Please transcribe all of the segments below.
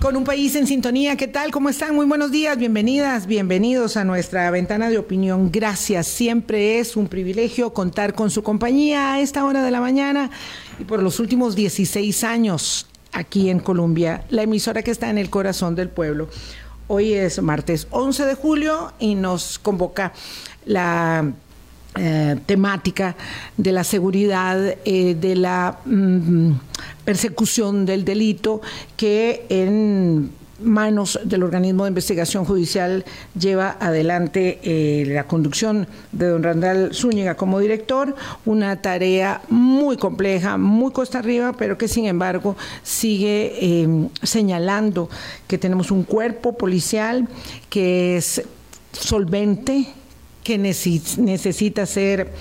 con un país en sintonía. ¿Qué tal? ¿Cómo están? Muy buenos días, bienvenidas, bienvenidos a nuestra ventana de opinión. Gracias, siempre es un privilegio contar con su compañía a esta hora de la mañana y por los últimos 16 años aquí en Colombia, la emisora que está en el corazón del pueblo. Hoy es martes 11 de julio y nos convoca la eh, temática de la seguridad, eh, de la mm, persecución del delito que en manos del organismo de investigación judicial lleva adelante eh, la conducción de don Randall Zúñiga como director, una tarea muy compleja, muy costa arriba, pero que sin embargo sigue señalando que tenemos un cuerpo policial que es solvente, que necesita ser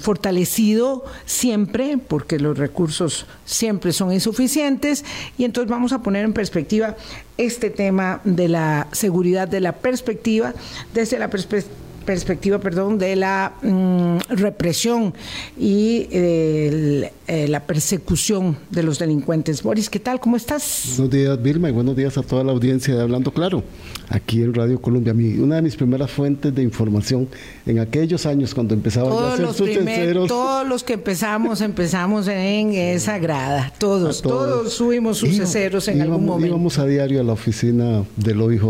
fortalecido siempre, porque los recursos siempre son insuficientes, y entonces vamos a poner en perspectiva este tema de la seguridad, de la perspectiva, desde la perspectiva perspectiva, perdón, de la mm, represión y eh, la persecución de los delincuentes. Boris, ¿qué tal? ¿Cómo estás? Buenos días, Vilma, y buenos días a toda la audiencia de Hablando Claro, aquí en Radio Colombia. una de mis primeras fuentes de información en aquellos años cuando empezaba a hacer sus primer, Todos los que empezamos, empezamos en esa grada, todos, todos, subimos sus en algún momento. Íbamos a diario a la oficina del OIJ.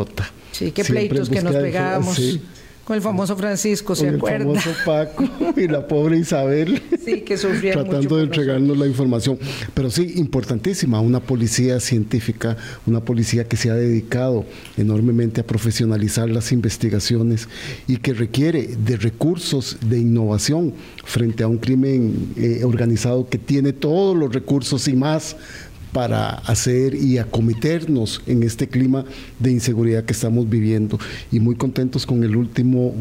Sí, qué pleitos que nos pegábamos. Con el famoso Francisco, ¿se acuerda? El famoso Paco y la pobre Isabel. Sí, que sufría Tratando de entregarnos la información. Pero sí, importantísima, una policía científica, una policía que se ha dedicado enormemente a profesionalizar las investigaciones y que requiere de recursos de innovación frente a un crimen eh, organizado que tiene todos los recursos y más para hacer y acometernos en este clima de inseguridad que estamos viviendo y muy contentos con el último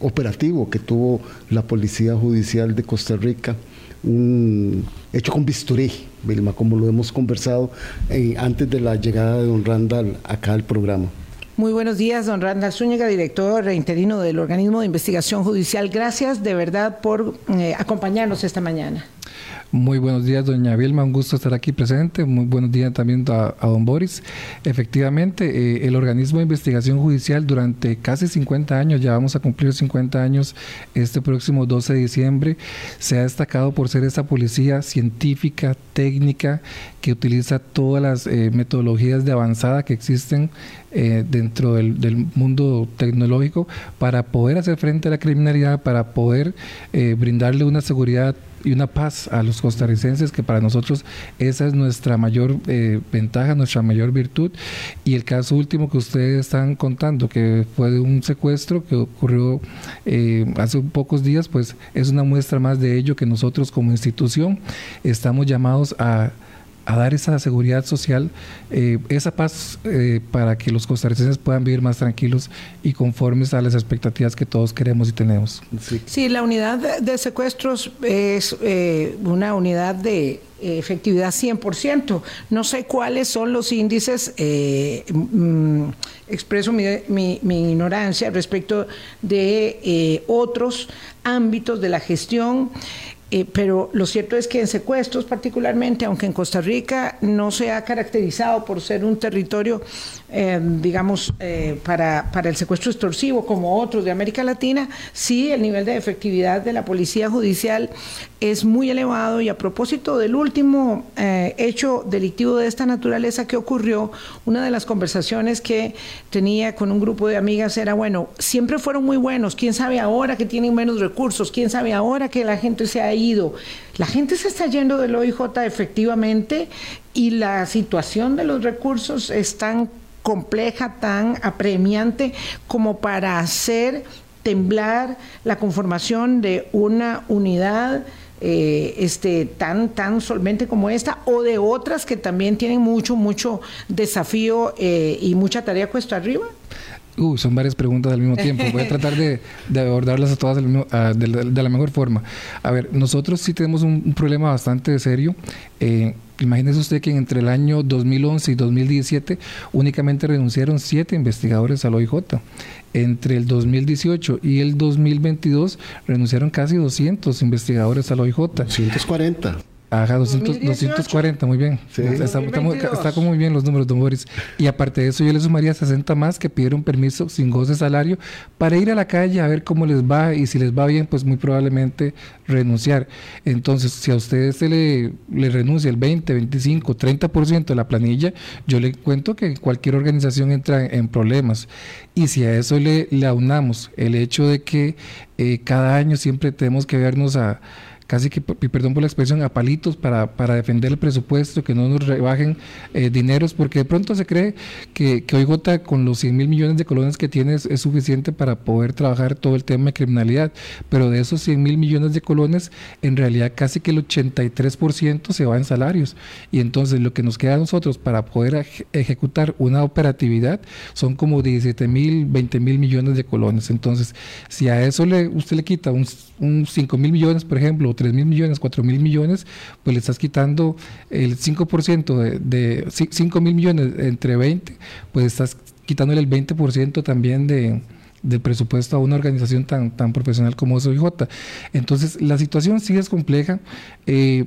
operativo que tuvo la Policía Judicial de Costa Rica, un hecho con bisturí, Vilma, como lo hemos conversado eh, antes de la llegada de don Randall acá al programa. Muy buenos días, don Randall Zúñiga, director interino del organismo de investigación judicial. Gracias de verdad por eh, acompañarnos esta mañana. Muy buenos días, doña Vilma, un gusto estar aquí presente. Muy buenos días también a, don Boris. Efectivamente, eh, el organismo de investigación judicial durante casi 50 años, ya vamos a cumplir 50 años este próximo 12 de diciembre, se ha destacado por ser esa policía científica, técnica, que utiliza todas las eh, metodologías de avanzada que existen eh, dentro del, del, mundo tecnológico para poder hacer frente a la criminalidad, para poder brindarle una seguridad y una paz a los costarricenses, que para nosotros esa es nuestra mayor eh, ventaja, nuestra mayor virtud. Y el caso último que ustedes están contando, que fue de un secuestro que ocurrió eh, hace pocos días, pues es una muestra más de ello que nosotros como institución estamos llamados a a dar esa seguridad social, eh, esa paz eh, para que los costarricenses puedan vivir más tranquilos y conformes a las expectativas que todos queremos y tenemos. Sí, la unidad de secuestros es eh, una unidad de efectividad 100%. No sé cuáles son los índices, mm, expreso mi, mi, ignorancia respecto de otros ámbitos de la gestión. Eh, pero lo cierto es que en secuestros particularmente, aunque en Costa Rica no se ha caracterizado por ser un territorio, eh, digamos, eh, para, para, el secuestro extorsivo como otros de América Latina, sí el nivel de efectividad de la policía judicial es muy elevado y a propósito del último hecho delictivo de esta naturaleza que ocurrió, una de las conversaciones que tenía con un grupo de amigas era, bueno, siempre fueron muy buenos, quién sabe ahora que tienen menos recursos, quién sabe ahora que la gente se ha la gente se está yendo del OIJ efectivamente y la situación de los recursos es tan compleja, tan apremiante como para hacer temblar la conformación de una unidad eh, este, tan, tan solvente como esta o de otras que también tienen mucho, mucho desafío eh, y mucha tarea cuesta arriba? Uh, son varias preguntas al mismo tiempo. Voy a tratar de, abordarlas a todas de, la mejor forma. A ver, nosotros sí tenemos un, problema bastante serio. Eh, imagínese usted que entre el año 2011 y 2017 únicamente renunciaron siete investigadores al OIJ. Entre el 2018 y el 2022 renunciaron casi 200 investigadores al OIJ. 240. Ajá, 240, muy bien. Está, como muy bien los números, don Boris. Y aparte de eso, yo le sumaría 60 más que pidieron permiso sin goce de salario para ir a la calle a ver cómo les va y si les va bien, pues muy probablemente renunciar. Entonces, si a ustedes se le, le renuncia el 20, 25, 30% de la planilla, yo le cuento que cualquier organización entra en problemas. Y si a eso le, le aunamos el hecho de que eh, cada año siempre tenemos que vernos a casi que, perdón por la expresión, a palitos para, para defender el presupuesto, que no nos rebajen eh, dineros, porque de pronto se cree que, que OIJ con los 100 mil millones de colones que tiene es, suficiente para poder trabajar todo el tema de criminalidad, pero de esos 100 mil millones de colones, en realidad casi que el 83% se va en salarios. Y entonces lo que nos queda a nosotros para poder ejecutar una operatividad son como 17 mil, 20 mil millones de colones. Entonces, si a eso le, usted le quita un, un 5 mil millones, por ejemplo, 3 mil millones, 4 mil millones, pues le estás quitando el 5% de, de 5 mil millones entre 20, pues estás quitándole el 20% también de, del presupuesto a una organización tan, tan profesional como SOIJ. Entonces, la situación sí es compleja. Eh,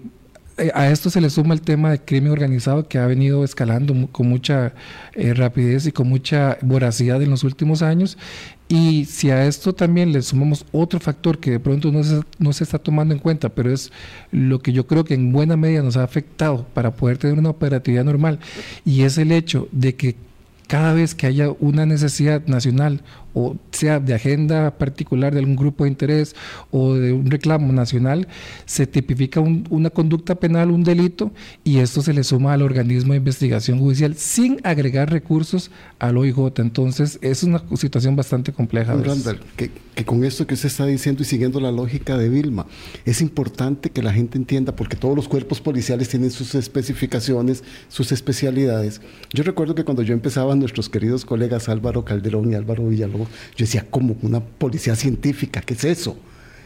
eh, a esto se le suma el tema de crimen organizado que ha venido escalando con mucha eh, rapidez y con mucha voracidad en los últimos años. Y si a esto también le sumamos otro factor que de pronto no se, no se está tomando en cuenta, pero es lo que yo creo que en buena medida nos ha afectado para poder tener una operatividad normal, y es el hecho de que cada vez que haya una necesidad nacional o sea de agenda particular de algún grupo de interés o de un reclamo nacional, se tipifica una conducta penal, un delito, y esto se le suma al organismo de investigación judicial sin agregar recursos al OIJ. Entonces, es una situación bastante compleja. Randall, que, que con esto que usted está diciendo y siguiendo la lógica de Vilma, es importante que la gente entienda, porque todos los cuerpos policiales tienen sus especificaciones, sus especialidades. Yo recuerdo que cuando yo empezaba, nuestros queridos colegas Álvaro Calderón y Álvaro Villalobos, yo decía, ¿cómo? Una policía científica, ¿qué es eso?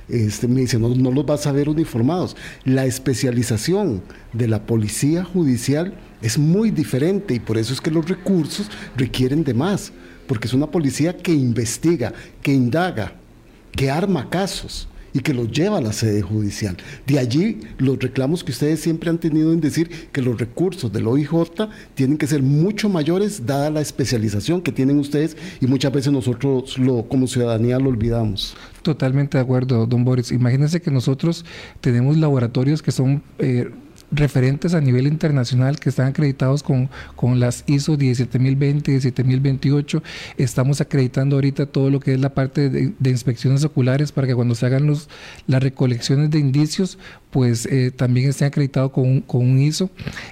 Este, me dice, no, no los vas a ver uniformados. La especialización de la policía judicial es muy diferente y por eso es que los recursos requieren de más, porque es una policía que investiga, que indaga, que arma casos y que los lleva a la sede judicial. De allí los reclamos que ustedes siempre han tenido en decir que los recursos del OIJ tienen que ser mucho mayores dada la especialización que tienen ustedes y muchas veces nosotros lo, como ciudadanía lo olvidamos. Totalmente de acuerdo, don Boris. Imagínense que nosotros tenemos laboratorios que son... Eh, referentes a nivel internacional que están acreditados con, con las ISO 17020, 17028. Estamos acreditando ahorita todo lo que es la parte de, de, inspecciones oculares para que cuando se hagan los, las recolecciones de indicios pues eh, también estén acreditados con un, con un ISO,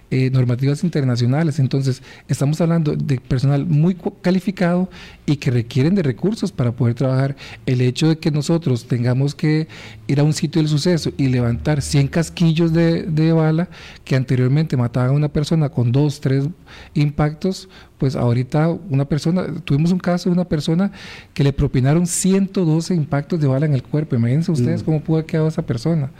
eh, normativas internacionales. Entonces, estamos hablando de personal muy calificado y que requieren de recursos para poder trabajar. El hecho de que nosotros tengamos que ir a un sitio del suceso y levantar 100 casquillos de, de bala que anteriormente mataban a una persona con dos, tres impactos, pues ahorita una persona, tuvimos un caso de una persona que le propinaron 112 impactos de bala en el cuerpo. Imagínense ustedes mm. cómo pudo haber quedado esa persona.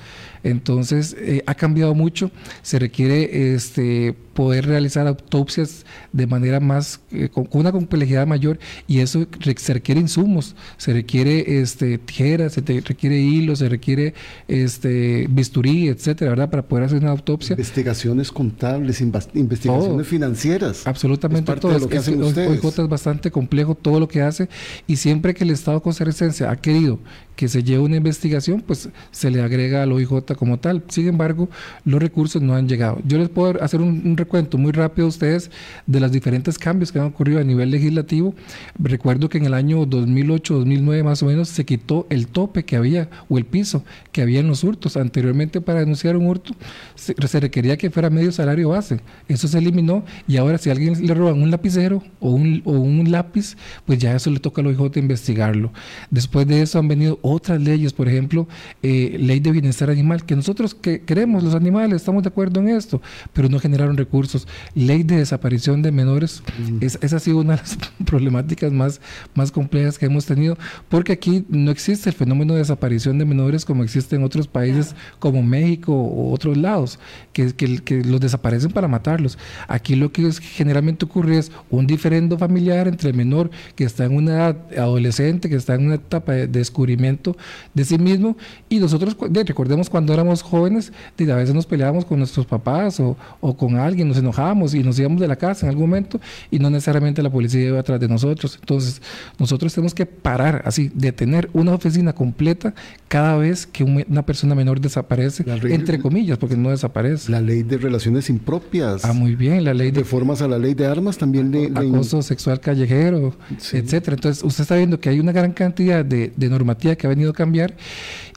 Entonces, eh, ha cambiado mucho. Se requiere este, poder realizar autopsias de manera más, eh, con, una complejidad mayor, y eso se requiere insumos, se requiere este, tijeras, se requiere hilo, se requiere este, bisturí, etcétera, ¿verdad? Para poder hacer una autopsia. Investigaciones contables, investigaciones financieras. Absolutamente todo. De lo que hacen ustedes. es bastante complejo todo lo que hace, y siempre que el Estado costarricense ha querido que se lleve una investigación, pues se le agrega al OIJ como tal. Sin embargo, los recursos no han llegado. Yo les puedo hacer un, recuento muy rápido a ustedes de los diferentes cambios que han ocurrido a nivel legislativo. Recuerdo que en el año 2008-2009 más o menos se quitó el tope que había o el piso que había en los hurtos. Anteriormente para denunciar un hurto se, requería que fuera medio salario base. Eso se eliminó y ahora si a alguien le roban un lapicero o un, o un lápiz, pues ya eso le toca al OIJ investigarlo. Después de eso han venido otras leyes, por ejemplo, eh, ley de bienestar animal, que nosotros que queremos los animales, estamos de acuerdo en esto, pero no generaron recursos. Ley de desaparición de menores, mm. esa ha sido una de las problemáticas más, más complejas que hemos tenido, porque aquí no existe el fenómeno de desaparición de menores como existe en otros países como México o otros lados, que, que, que los desaparecen para matarlos. Aquí lo que que generalmente ocurre es un diferendo familiar entre el menor que está en una edad adolescente, que está en una etapa de descubrimiento de sí mismo, y nosotros, recordemos cuando éramos jóvenes, a veces nos peleábamos con nuestros papás o, o con alguien, nos enojábamos y nos íbamos de la casa en algún momento y no necesariamente la policía iba atrás de nosotros. Entonces, nosotros tenemos que parar, así, de tener una oficina completa cada vez que una persona menor desaparece, entre comillas, porque no desaparece. La ley de relaciones impropias. Ah, muy bien, la ley de... Reformas a la ley de armas también de... Acoso sexual callejero, etcétera. Entonces, usted está viendo que hay una gran cantidad de, de normativa que ha venido a cambiar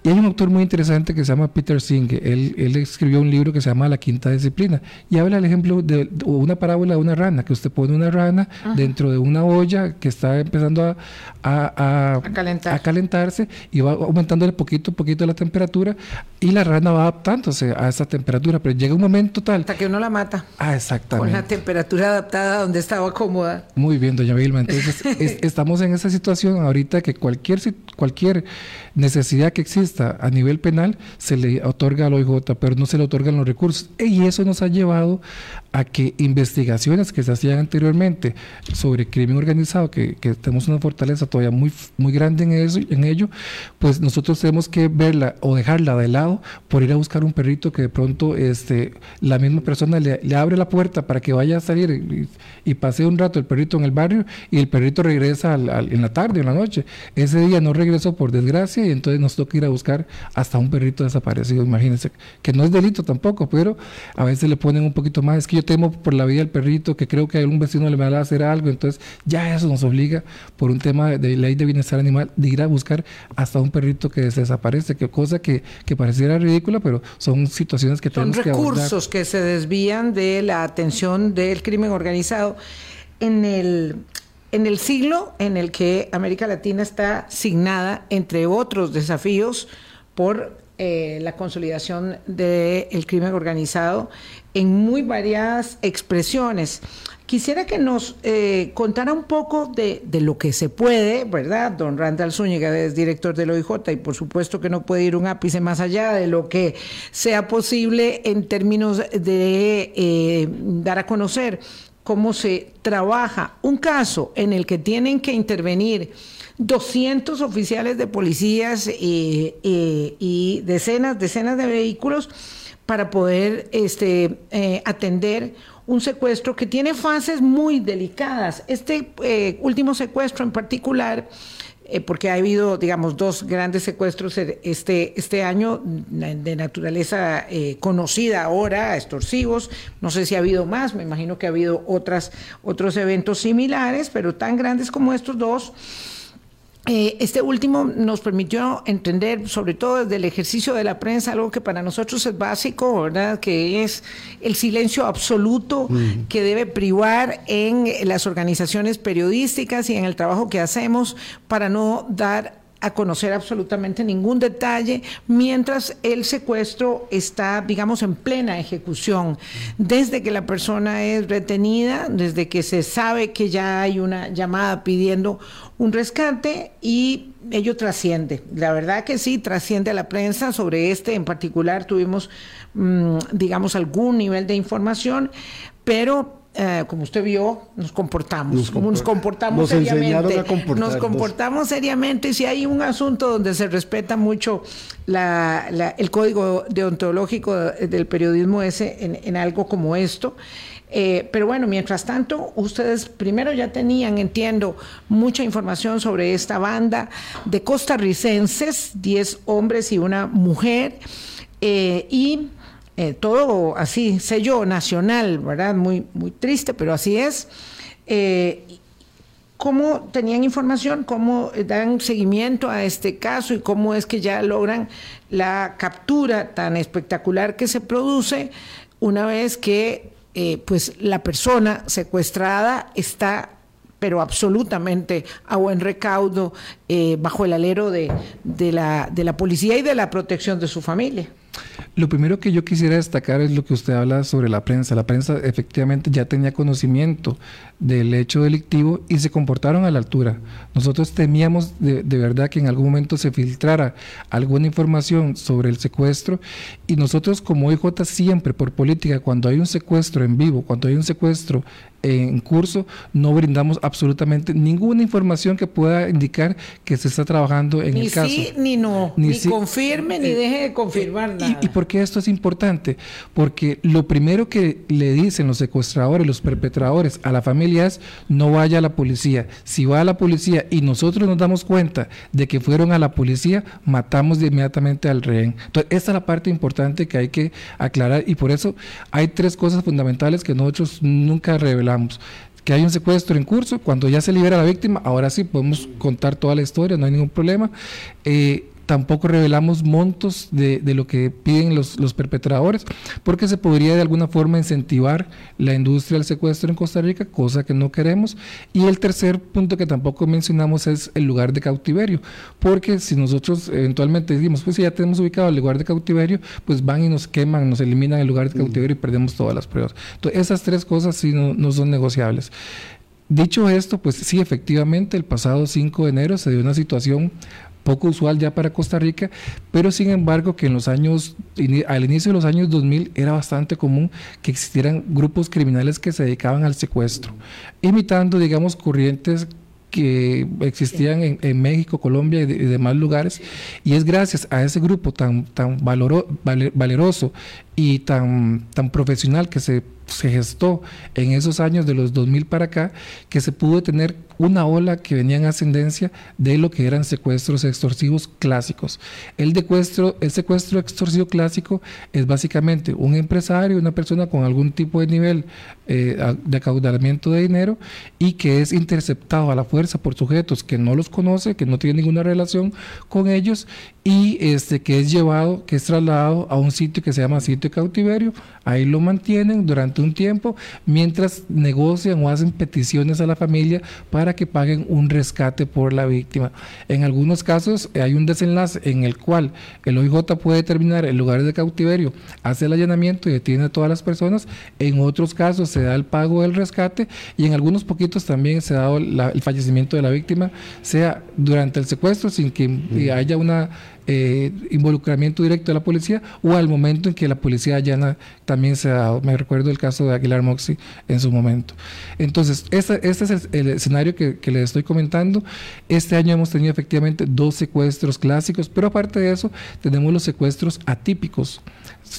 y hay un autor muy interesante que se llama Peter Singh. Él, él escribió un libro que se llama La Quinta Disciplina y habla el ejemplo de una parábola de una rana, que usted pone una rana dentro de una olla que está empezando a, a, a, calentarse y va aumentando de poquito a poquito la temperatura y la rana va adaptándose a esa temperatura, pero llega un momento tal... Hasta que uno la mata. Ah, exactamente. Con la temperatura adaptada donde estaba cómoda. Muy bien, doña Vilma. Entonces, estamos en esa situación ahorita que cualquier, cualquier necesidad que exista a nivel penal se le otorga al OIJ, pero no se le otorgan los recursos. Y eso nos ha llevado a que investigaciones que se hacían anteriormente sobre crimen organizado, que, tenemos una fortaleza todavía muy, muy grande en, eso, en ello, pues nosotros tenemos que verla o dejarla de lado por ir a buscar un perrito que de pronto este, la misma persona le, abre la puerta para que vaya a salir y, y, pase un rato el perrito en el barrio y el perrito regresa en la tarde o en la noche. Ese día no regresó por desgracia y entonces nos toca ir a buscar hasta un perrito desaparecido. Imagínense que no es delito tampoco, pero a veces le ponen un poquito más. Es que yo temo por la vida del perrito, que creo que algún vecino le va a hacer algo, entonces ya eso nos obliga por un tema de ley de bienestar animal de ir a buscar hasta un perrito que se desaparece, que cosa que, que pareciera ridícula, pero son situaciones que tenemos que abordar. recursos que se desvían de la atención del crimen organizado. En el en el siglo en el que América Latina está signada, entre otros desafíos, por eh, la consolidación del crimen organizado en muy variadas expresiones. Quisiera que nos eh, contara un poco de, lo que se puede, ¿verdad? Don Randall Zúñiga es director del OIJ y por supuesto que no puede ir un ápice más allá de lo que sea posible en términos de eh, dar a conocer cómo se trabaja un caso en el que tienen que intervenir 200 oficiales de policías y, y, decenas, decenas de vehículos para poder este, eh, atender un secuestro que tiene fases muy delicadas. Este eh, último secuestro en particular eh, porque ha habido, digamos, dos grandes secuestros este, este año de naturaleza eh, conocida ahora, extorsivos. No sé si ha habido más, me imagino que ha habido otras, otros eventos similares, pero tan grandes como estos dos. Eh, este último nos permitió entender, sobre todo desde el ejercicio de la prensa, algo que para nosotros es básico, ¿verdad? Que es el silencio absoluto que debe privar en las organizaciones periodísticas y en el trabajo que hacemos para no dar a conocer absolutamente ningún detalle mientras el secuestro está, digamos, en plena ejecución. Desde que la persona es retenida, desde que se sabe que ya hay una llamada pidiendo un rescate y ello trasciende. La verdad que sí, trasciende a la prensa. Sobre este en particular tuvimos, mm, digamos, algún nivel de información, pero eh, como usted vio, nos comportamos, nos, nos comportamos seriamente. Nos comportamos seriamente. Si hay un asunto donde se respeta mucho el código deontológico del periodismo ese en, algo como esto. Eh, pero bueno, mientras tanto, ustedes primero ya tenían, entiendo, mucha información sobre esta banda de costarricenses, 10 hombres y una mujer, eh, y eh, todo así, sello nacional, ¿verdad? Muy, muy triste, pero así es. Eh, ¿Cómo tenían información? ¿Cómo dan seguimiento a este caso y cómo es que ya logran la captura tan espectacular que se produce una vez que eh, pues la persona secuestrada está pero absolutamente a buen recaudo bajo el alero de, la, de la policía y de la protección de su familia. Lo primero que yo quisiera destacar es lo que usted habla sobre la prensa. La prensa efectivamente ya tenía conocimiento del hecho delictivo y se comportaron a la altura. Nosotros temíamos de, verdad que en algún momento se filtrara alguna información sobre el secuestro y nosotros como IJ siempre por política, cuando hay un secuestro en vivo, cuando hay un secuestro en curso, no brindamos absolutamente ninguna información que pueda indicar que se está trabajando en el caso. Ni sí ni no, ni, confirme ni eh, deje de confirmar nada. ¿Y, ¿Y por qué esto es importante? Porque lo primero que le dicen los secuestradores, los perpetradores a la familia es no vaya a la policía. Si va a la policía y nosotros nos damos cuenta de que fueron a la policía, matamos inmediatamente al rehén. Entonces, esta es la parte importante que hay que aclarar y por eso hay tres cosas fundamentales que nosotros nunca revelamos que hay un secuestro en curso, cuando ya se libera la víctima, ahora sí podemos contar toda la historia, no hay ningún problema. Eh, tampoco revelamos montos de, lo que piden los, perpetradores, porque se podría de alguna forma incentivar la industria del secuestro en Costa Rica, cosa que no queremos. Y el tercer punto que tampoco mencionamos es el lugar de cautiverio, porque si nosotros eventualmente decimos, pues si ya tenemos ubicado el lugar de cautiverio, pues van y nos queman, nos eliminan el lugar de cautiverio y perdemos todas las pruebas. Entonces, esas tres cosas sí no, no son negociables. Dicho esto, pues sí, efectivamente, el pasado 5 de enero se dio una situación poco usual ya para Costa Rica, pero sin embargo que en los años, al inicio de los años 2000 era bastante común que existieran grupos criminales que se dedicaban al secuestro, imitando, digamos, corrientes que existían en, México, Colombia y, demás lugares. Y es gracias a ese grupo tan, tan valeroso y tan, tan profesional que se, se gestó en esos años de los 2000 para acá, que se pudo tener una ola que venía en ascendencia de lo que eran secuestros extorsivos clásicos. El, secuestro, el secuestro extorsivo clásico es básicamente un empresario, una persona con algún tipo de nivel eh, de acaudalamiento de dinero y que es interceptado a la fuerza por sujetos que no los conoce, que no tienen ninguna relación con ellos y este, que es llevado, que es trasladado a un sitio que se llama sitio de cautiverio, ahí lo mantienen durante un tiempo mientras negocian o hacen peticiones a la familia para que paguen un rescate por la víctima. En algunos casos eh, hay un desenlace en el cual el OIJ puede determinar el lugar de cautiverio, hace el allanamiento y detiene a todas las personas. En otros casos se da el pago del rescate y en algunos poquitos también se ha dado el fallecimiento de la víctima, sea durante el secuestro sin que haya una eh, involucramiento directo de la policía o al momento en que la policía allana también se ha dado. Me recuerdo el caso de Aguilar Moxie en su momento. Entonces, este, este es el, escenario que, que, les estoy comentando. Este año hemos tenido efectivamente dos secuestros clásicos, pero aparte de eso, tenemos los secuestros atípicos.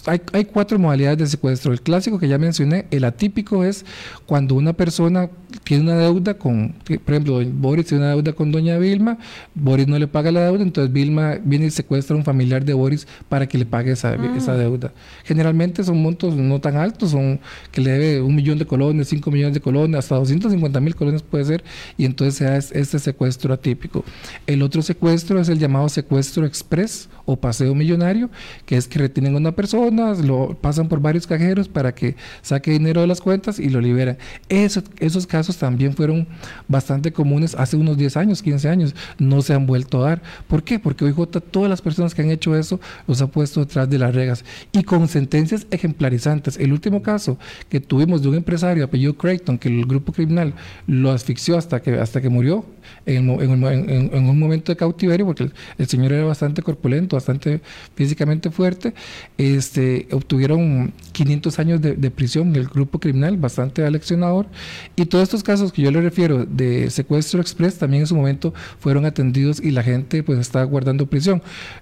Hay, hay, cuatro modalidades de secuestro. El clásico que ya mencioné, el atípico es cuando una persona tiene una deuda con, por ejemplo, Boris tiene una deuda con doña Vilma, Boris no le paga la deuda, entonces Vilma viene y secuestra a un familiar de Boris para que le pague esa, ah. esa deuda. Generalmente son montos no tan altos, son que le debe un millón de colones, cinco millones de colones, hasta 250 mil colones puede ser, y entonces se hace este secuestro atípico. El otro secuestro es el llamado secuestro express o paseo millonario, que es que retienen a una persona, lo pasan por varios cajeros para que saque dinero de las cuentas y lo liberan. Eso, esos casos también fueron bastante comunes hace unos 10 años, 15 años, no se han vuelto a dar. ¿Por qué? Porque OIJ, todas las personas que han hecho eso, los ha puesto detrás de las regas y con sentencias ejemplarizantes. El último caso que tuvimos de un empresario apellido Creighton, que el grupo criminal lo asfixió hasta que, hasta que murió en, un momento de cautiverio, porque el señor era bastante corpulento, bastante físicamente fuerte, este, obtuvieron 500 años de, de prisión el grupo criminal, bastante aleccionador, y todos estos casos que yo le refiero de secuestro express también en su momento fueron atendidos y la gente pues está guardando prisión.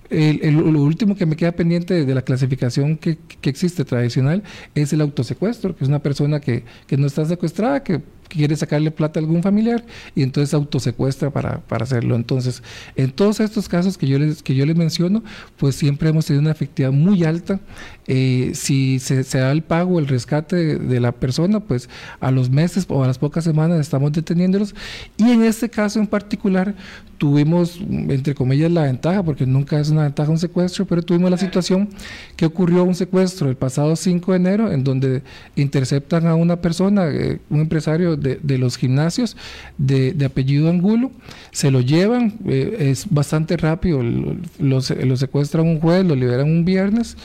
El, lo último que me queda pendiente de, la clasificación que, que, existe tradicional es el autosecuestro, que es una persona que, que no está secuestrada, que quiere sacarle plata a algún familiar y entonces autosecuestra para, para hacerlo. Entonces, en todos estos casos que yo les, que yo les menciono, pues siempre hemos tenido una efectividad muy alta. Eh, si se, da el pago, el rescate de, la persona, pues a los meses o a las pocas semanas estamos deteniéndolos. Y en este caso en particular, tuvimos, entre comillas, la ventaja, porque nunca es una ventaja un secuestro, pero tuvimos la situación que ocurrió un secuestro el pasado 5 de enero, en donde interceptan a una persona, eh, un empresario de, los gimnasios de, apellido Angulo, se lo llevan, eh, es bastante rápido, lo, lo, secuestran un jueves, lo liberan un viernes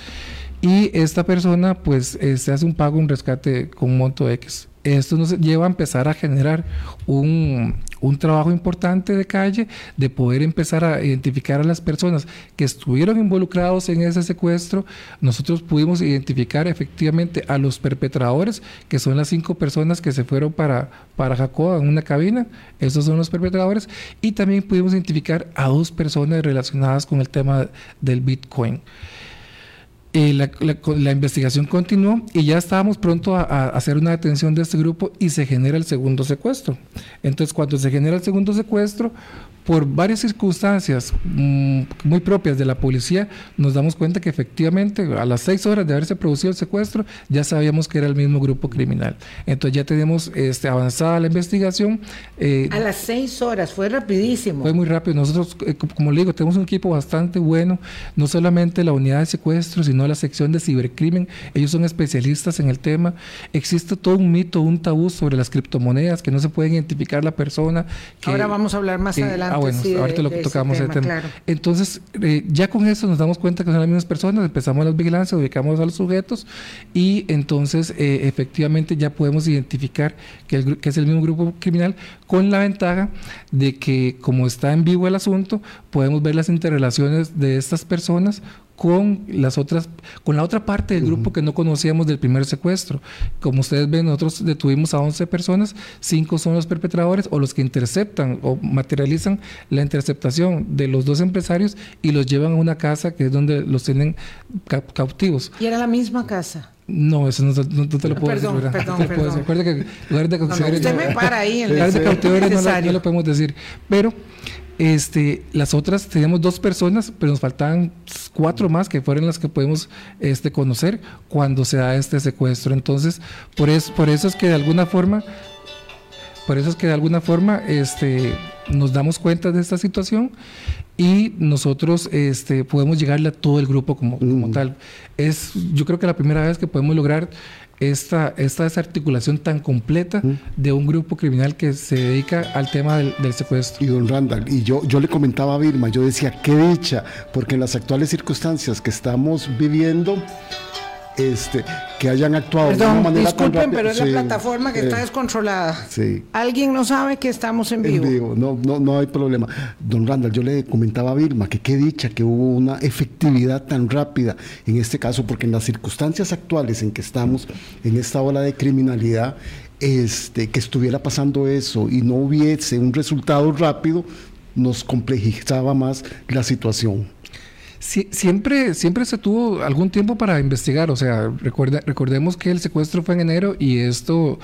y esta persona pues se este, hace un pago, un rescate con un monto X esto nos lleva a empezar a generar un, trabajo importante de calle, de poder empezar a identificar a las personas que estuvieron involucrados en ese secuestro. Nosotros pudimos identificar efectivamente a los perpetradores, que son las cinco personas que se fueron para, para Jacob en una cabina. Esos son los perpetradores. Y también pudimos identificar a dos personas relacionadas con el tema del Bitcoin. Eh, la, investigación continuó y ya estábamos pronto a, hacer una detención de este grupo y se genera el segundo secuestro. Entonces, cuando se genera el segundo secuestro, por varias circunstancias mm, muy propias de la policía, nos damos cuenta que efectivamente a las seis horas de haberse producido el secuestro, ya sabíamos que era el mismo grupo criminal. Entonces ya tenemos este, avanzada la investigación. Eh, a las seis horas, fue rapidísimo. Fue muy rápido. Nosotros, eh, como le digo, tenemos un equipo bastante bueno, no solamente la unidad de secuestro, sino la sección de cibercrimen. Ellos son especialistas en el tema. Existe todo un mito, un tabú sobre las criptomonedas, que no se puede identificar la persona. Ahora vamos a hablar más adelante Ah, bueno, ahorita lo que tocamos ese tema. Entonces, eh, ya con eso nos damos cuenta que son las mismas personas, empezamos las vigilancias, ubicamos a los sujetos y entonces eh, efectivamente ya podemos identificar que, que es el mismo grupo criminal con la ventaja de que como está en vivo el asunto, podemos ver las interrelaciones de estas personas con las otras, con la otra parte del grupo que no conocíamos del primer secuestro. Como ustedes ven, nosotros detuvimos a 11 personas, 5 son los perpetradores o los que interceptan o materializan la interceptación de los dos empresarios y los llevan a una casa que es donde los tienen cautivos. ¿Y era la misma casa? No, eso no, te lo puedo decir. Perdón, perdón, perdón. Recuerda que lugar de cautiverio. No, usted me para ahí en lugar de cautiverio no, no, lo podemos decir. Pero este, las otras teníamos dos personas, pero nos faltaban cuatro más que fueron las que podemos este, conocer cuando se da este secuestro. Entonces, por eso, por eso es que de alguna forma, por eso es que de alguna forma este, nos damos cuenta de esta situación y nosotros este, podemos llegarle a todo el grupo como, como tal. Es, yo creo que la primera vez que podemos lograr esta, esta desarticulación tan completa de un grupo criminal que se dedica al tema del, del, secuestro. Y don Randall, y yo, yo le comentaba a Vilma, yo decía, qué dicha, porque en las actuales circunstancias que estamos viviendo, este, que hayan actuado de una manera disculpen, pero es la plataforma que está descontrolada. Sí. Alguien no sabe que estamos en vivo. En vivo, no, no, no hay problema. Don Randall, yo le comentaba a Vilma que qué dicha que hubo una efectividad tan rápida en este caso, porque en las circunstancias actuales en que estamos, en esta ola de criminalidad, este, que estuviera pasando eso y no hubiese un resultado rápido, nos complejizaba más la situación siempre, siempre se tuvo algún tiempo para investigar, o sea, recordemos que el secuestro fue en enero y esto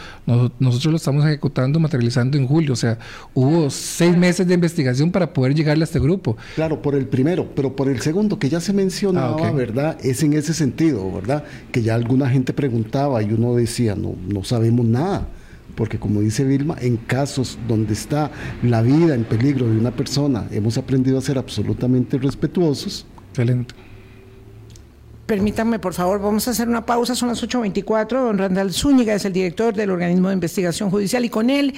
nosotros lo estamos ejecutando, materializando en julio, o sea, hubo seis meses de investigación para poder llegarle a este grupo. Claro, por el primero, pero por el segundo, que ya se mencionaba, ah, ¿verdad? Es en ese sentido, ¿verdad? Que ya alguna gente preguntaba y uno decía, no, no sabemos nada porque como dice Vilma, en casos donde está la vida en peligro de una persona, hemos aprendido a ser absolutamente respetuosos, Excelente. Permítanme, por favor, vamos a hacer una pausa, son las 8.24. Don Randall Zúñiga es el director del organismo de investigación judicial y con él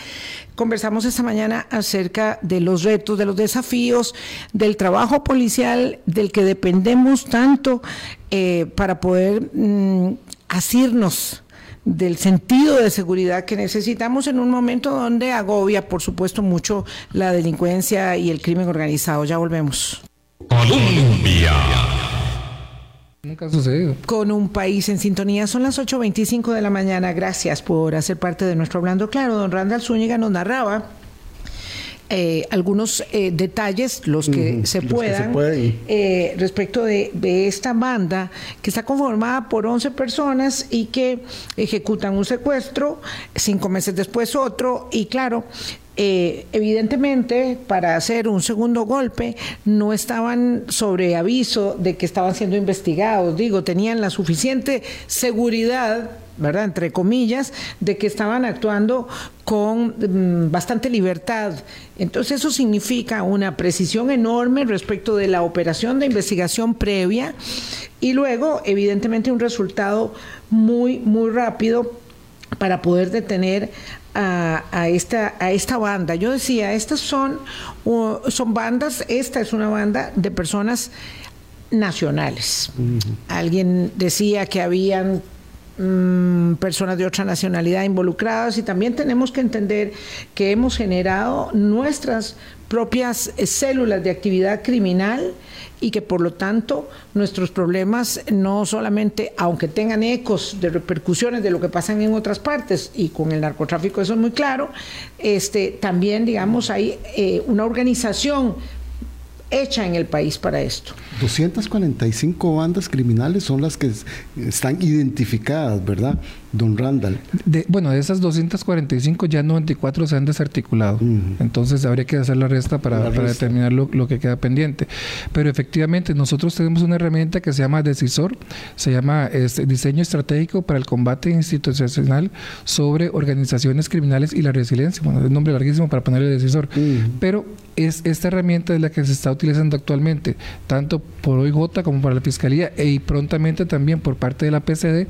conversamos esta mañana acerca de los retos, de los desafíos, del trabajo policial del que dependemos tanto eh, para poder mm, asirnos del sentido de seguridad que necesitamos en un momento donde agobia, por supuesto, mucho la delincuencia y el crimen organizado. Ya volvemos. Colombia. Nunca ha sucedido. Con un país en sintonía. Son las 8.25 de la mañana. Gracias por hacer parte de nuestro Hablando Claro. Don Randall Zúñiga nos narraba eh, algunos eh, detalles, los que se puedan, eh, respecto de, de, esta banda que está conformada por 11 personas y que ejecutan un secuestro, cinco meses después otro, y claro, eh, evidentemente, para hacer un segundo golpe, no estaban sobre aviso de que estaban siendo investigados. Digo, tenían la suficiente seguridad, ¿verdad? Entre comillas, de que estaban actuando con mm, bastante libertad. Entonces, eso significa una precisión enorme respecto de la operación de investigación previa y luego, evidentemente, un resultado muy, muy rápido para poder detener a, esta, a esta banda. Yo decía, estas son, son bandas, esta es una banda de personas nacionales. Alguien decía que habían mm, personas de otra nacionalidad involucradas y también tenemos que entender que hemos generado nuestras propias células de actividad criminal y que por lo tanto nuestros problemas no solamente, aunque tengan ecos de repercusiones de lo que pasa en otras partes, y con el narcotráfico eso es muy claro, este, también digamos hay eh, una organización hecha en el país para esto. 245 bandas criminales son las que están identificadas, ¿verdad, don Randall? bueno, de esas 245 ya 94 se han desarticulado. Entonces habría que hacer la resta para, determinar lo, que queda pendiente. Pero efectivamente nosotros tenemos una herramienta que se llama Decisor, se llama este, Diseño Estratégico para el Combate Institucional sobre Organizaciones Criminales y la Resiliencia. Bueno, es un nombre larguísimo para ponerle Decisor. Pero es esta herramienta es la que se está utilizando actualmente, tanto por OIJ como para la Fiscalía e, y prontamente también por parte de la PCD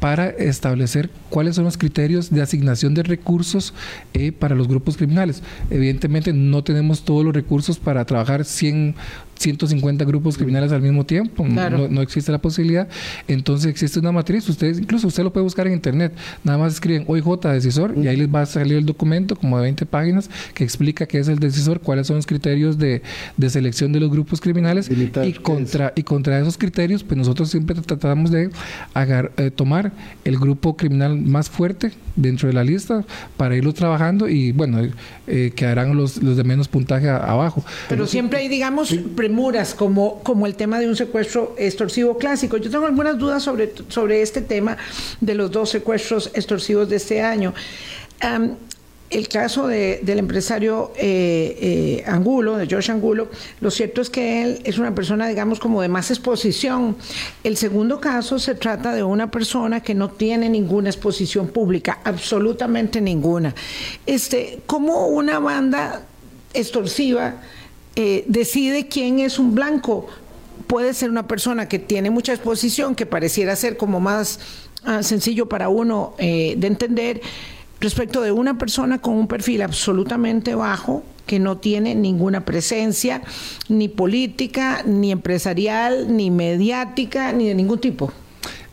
para establecer cuáles son los criterios de asignación de recursos eh, para los grupos criminales. Evidentemente no tenemos todos los recursos para trabajar 100 150 grupos criminales al mismo tiempo, no, existe la posibilidad. Entonces existe una matriz, ustedes incluso usted lo puede buscar en internet, nada más escriben OIJ decisor y ahí les va a salir el documento como de 20 páginas que explica qué es el decisor, cuáles son los criterios de, selección de los grupos criminales y contra, y contra esos criterios, pues nosotros siempre tratamos de agar, eh, tomar el grupo criminal más fuerte dentro de la lista para irlo trabajando y bueno, eh, quedarán los, los de menos puntaje abajo. Pero siempre hay, digamos, premuras como, como el tema de un secuestro extorsivo clásico. Yo tengo algunas dudas sobre, sobre este tema de los dos secuestros extorsivos de este año el caso del empresario eh, eh, Angulo, de George Angulo, lo cierto es que él es una persona, digamos, como de más exposición. El segundo caso se trata de una persona que no tiene ninguna exposición pública, absolutamente ninguna. Este, ¿Cómo una banda extorsiva eh, decide quién es un blanco? Puede ser una persona que tiene mucha exposición, que pareciera ser como más ah, sencillo para uno de entender respecto de una persona con un perfil absolutamente bajo, que no tiene ninguna presencia, ni política, ni empresarial, ni mediática, ni de ningún tipo.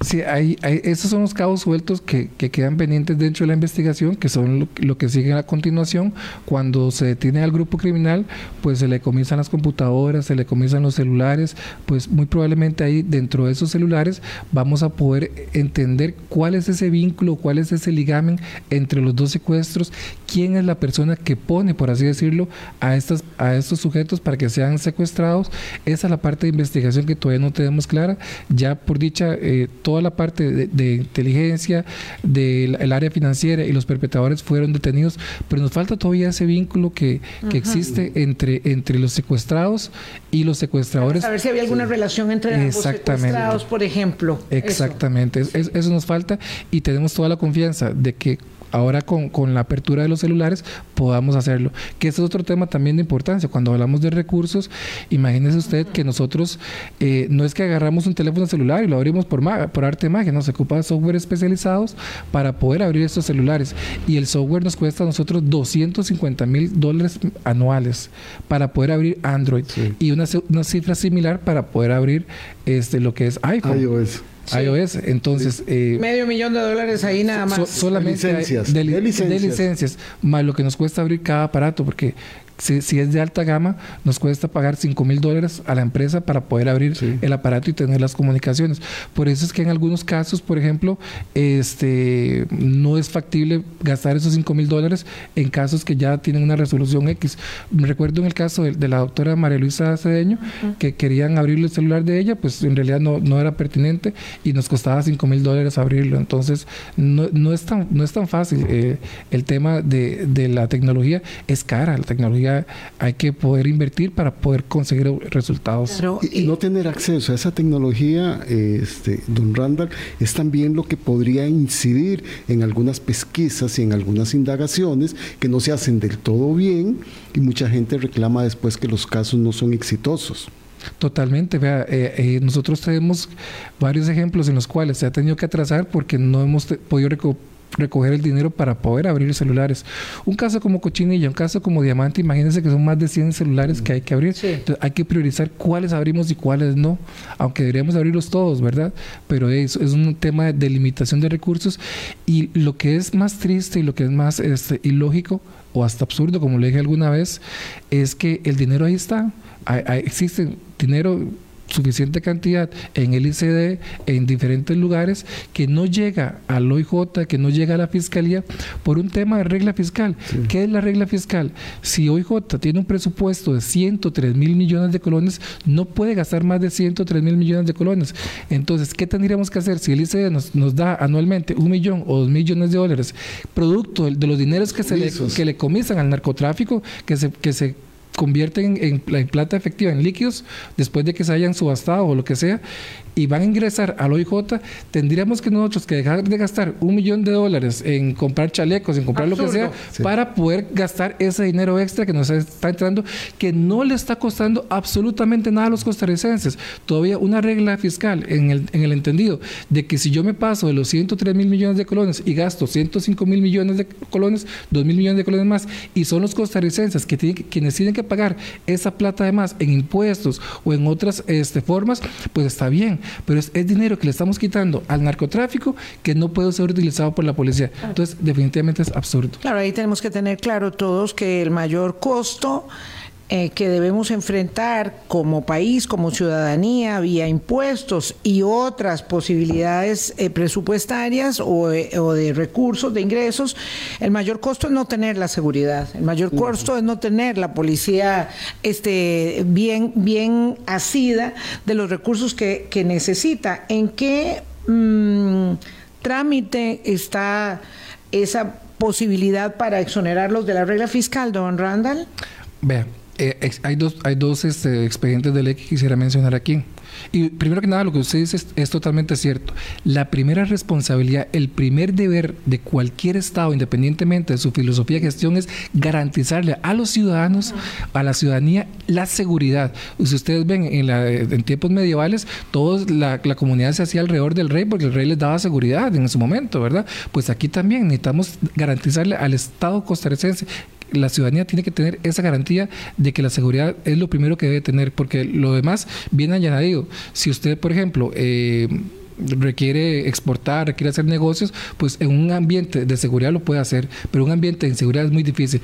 Sí, hay, esos son los cabos sueltos que, quedan pendientes dentro de la investigación, que son lo, que sigue a continuación. Cuando se detiene al grupo criminal, pues se le comienzan las computadoras, se le comienzan los celulares, pues muy probablemente ahí dentro de esos celulares vamos a poder entender cuál es ese vínculo, cuál es ese ligamen entre los dos secuestros, quién es la persona que pone, por así decirlo, a, estas, a estos sujetos para que sean secuestrados. Esa es la parte de investigación que todavía no tenemos clara. Ya por dicha, eh, toda la parte de, inteligencia del área financiera y los perpetradores fueron detenidos, pero nos falta todavía ese vínculo que, existe entre, entre los secuestrados y los secuestradores. A ver si había alguna relación entre los secuestrados, por ejemplo. Exactamente, eso nos falta y tenemos toda la confianza de que ahora con, con, la apertura de los celulares podamos hacerlo. Que ese es otro tema también de importancia. Cuando hablamos de recursos, imagínese usted que nosotros eh, no es que agarramos un teléfono celular y lo abrimos por, por arte de magia, no, se ocupa software especializados para poder abrir estos celulares. Y el software nos cuesta a nosotros 250 mil dólares anuales para poder abrir Android y una, una cifra similar para poder abrir este, lo que es iPhone. iOS iOS. Entonces. Eh, Medio millón de dólares ahí nada más. solamente de licencias. de licencias. Más lo que nos cuesta abrir cada aparato, porque si, es de alta gama, nos cuesta pagar 5 mil dólares a la empresa para poder abrir el aparato y tener las comunicaciones. Por eso es que en algunos casos, por ejemplo, este no es factible gastar esos 5 mil dólares en casos que ya tienen una resolución X. Me recuerdo en el caso de, la doctora María Luisa Cedeño, que querían abrir el celular de ella, pues en realidad no, no era pertinente y nos costaba 5 mil dólares abrirlo. Entonces, no, no, es, tan, no es tan fácil. Eh, el tema de, de la tecnología es cara, la tecnología hay que poder invertir para poder conseguir resultados. y, no tener acceso a esa tecnología, este, don Randall, es también lo que podría incidir en algunas pesquisas y en algunas indagaciones que no se hacen del todo bien y mucha gente reclama después que los casos no son exitosos. Totalmente, vea, eh, eh, nosotros tenemos varios ejemplos en los cuales se ha tenido que atrasar porque no hemos podido recoger el dinero para poder abrir celulares. Un caso como Cochinilla, un caso como Diamante, imagínense que son más de 100 celulares que hay que abrir. Entonces hay que priorizar cuáles abrimos y cuáles no, aunque deberíamos abrirlos todos, ¿verdad? Pero es, es un tema de limitación de recursos y lo que es más triste y lo que es más este, ilógico o hasta absurdo, como le dije alguna vez, es que el dinero ahí está. existe dinero suficiente cantidad en el ICD, en diferentes lugares, que no llega al OIJ, que no llega a la Fiscalía por un tema de regla fiscal. ¿Qué es la regla fiscal? Si OIJ tiene un presupuesto de 103 mil millones de colones, no puede gastar más de 103 mil millones de colones. Entonces, ¿qué tendríamos que hacer si el ICD nos, nos da anualmente un millón o dos millones de dólares, producto de los dineros que se le, que le comisan al narcotráfico, que se, que se convierten en, en, plata efectiva, en líquidos, después de que se hayan subastado o lo que sea, y van a ingresar al OIJ, tendríamos que nosotros que dejar de gastar un millón de dólares en comprar chalecos, en comprar lo que sea, para poder gastar ese dinero extra que nos está entrando, que no le está costando absolutamente nada a los costarricenses. Todavía una regla fiscal en el, en el entendido de que si yo me paso de los 103 mil millones de colones y gasto 105 mil millones de colones, 2 mil millones de colones más, y son los costarricenses que tienen, quienes tienen que pagar esa plata de más en impuestos o en otras este, formas, pues está bien pero es, dinero que le estamos quitando al narcotráfico que no puede ser utilizado por la policía. Entonces, definitivamente es absurdo. Claro, ahí tenemos que tener claro todos que el mayor costo eh, que debemos enfrentar como país, como ciudadanía, vía impuestos y otras posibilidades eh, presupuestarias o, eh, o, de recursos, de ingresos, el mayor costo es no tener la seguridad, el mayor costo es no tener la policía este, bien, bien asida de los recursos que, que necesita. ¿En qué mmm, trámite está esa posibilidad para exonerarlos de la regla fiscal, don Randall? Vea, eh, hay dos, hay dos este, expedientes de ley que quisiera mencionar aquí. Y primero que nada, lo que usted dice es, totalmente cierto. La primera responsabilidad, el primer deber de cualquier Estado, independientemente de su filosofía de gestión, es garantizarle a los ciudadanos, a la ciudadanía, la seguridad. Si ustedes ven en, la, en tiempos medievales, toda la, la, comunidad se hacía alrededor del rey porque el rey les daba seguridad en su momento, ¿verdad? Pues aquí también necesitamos garantizarle al Estado costarricense la ciudadanía tiene que tener esa garantía de que la seguridad es lo primero que debe tener, porque lo demás viene añadido. Si usted, por ejemplo, eh, requiere exportar, requiere hacer negocios, pues en un ambiente de seguridad lo puede hacer, pero un ambiente de inseguridad es muy difícil.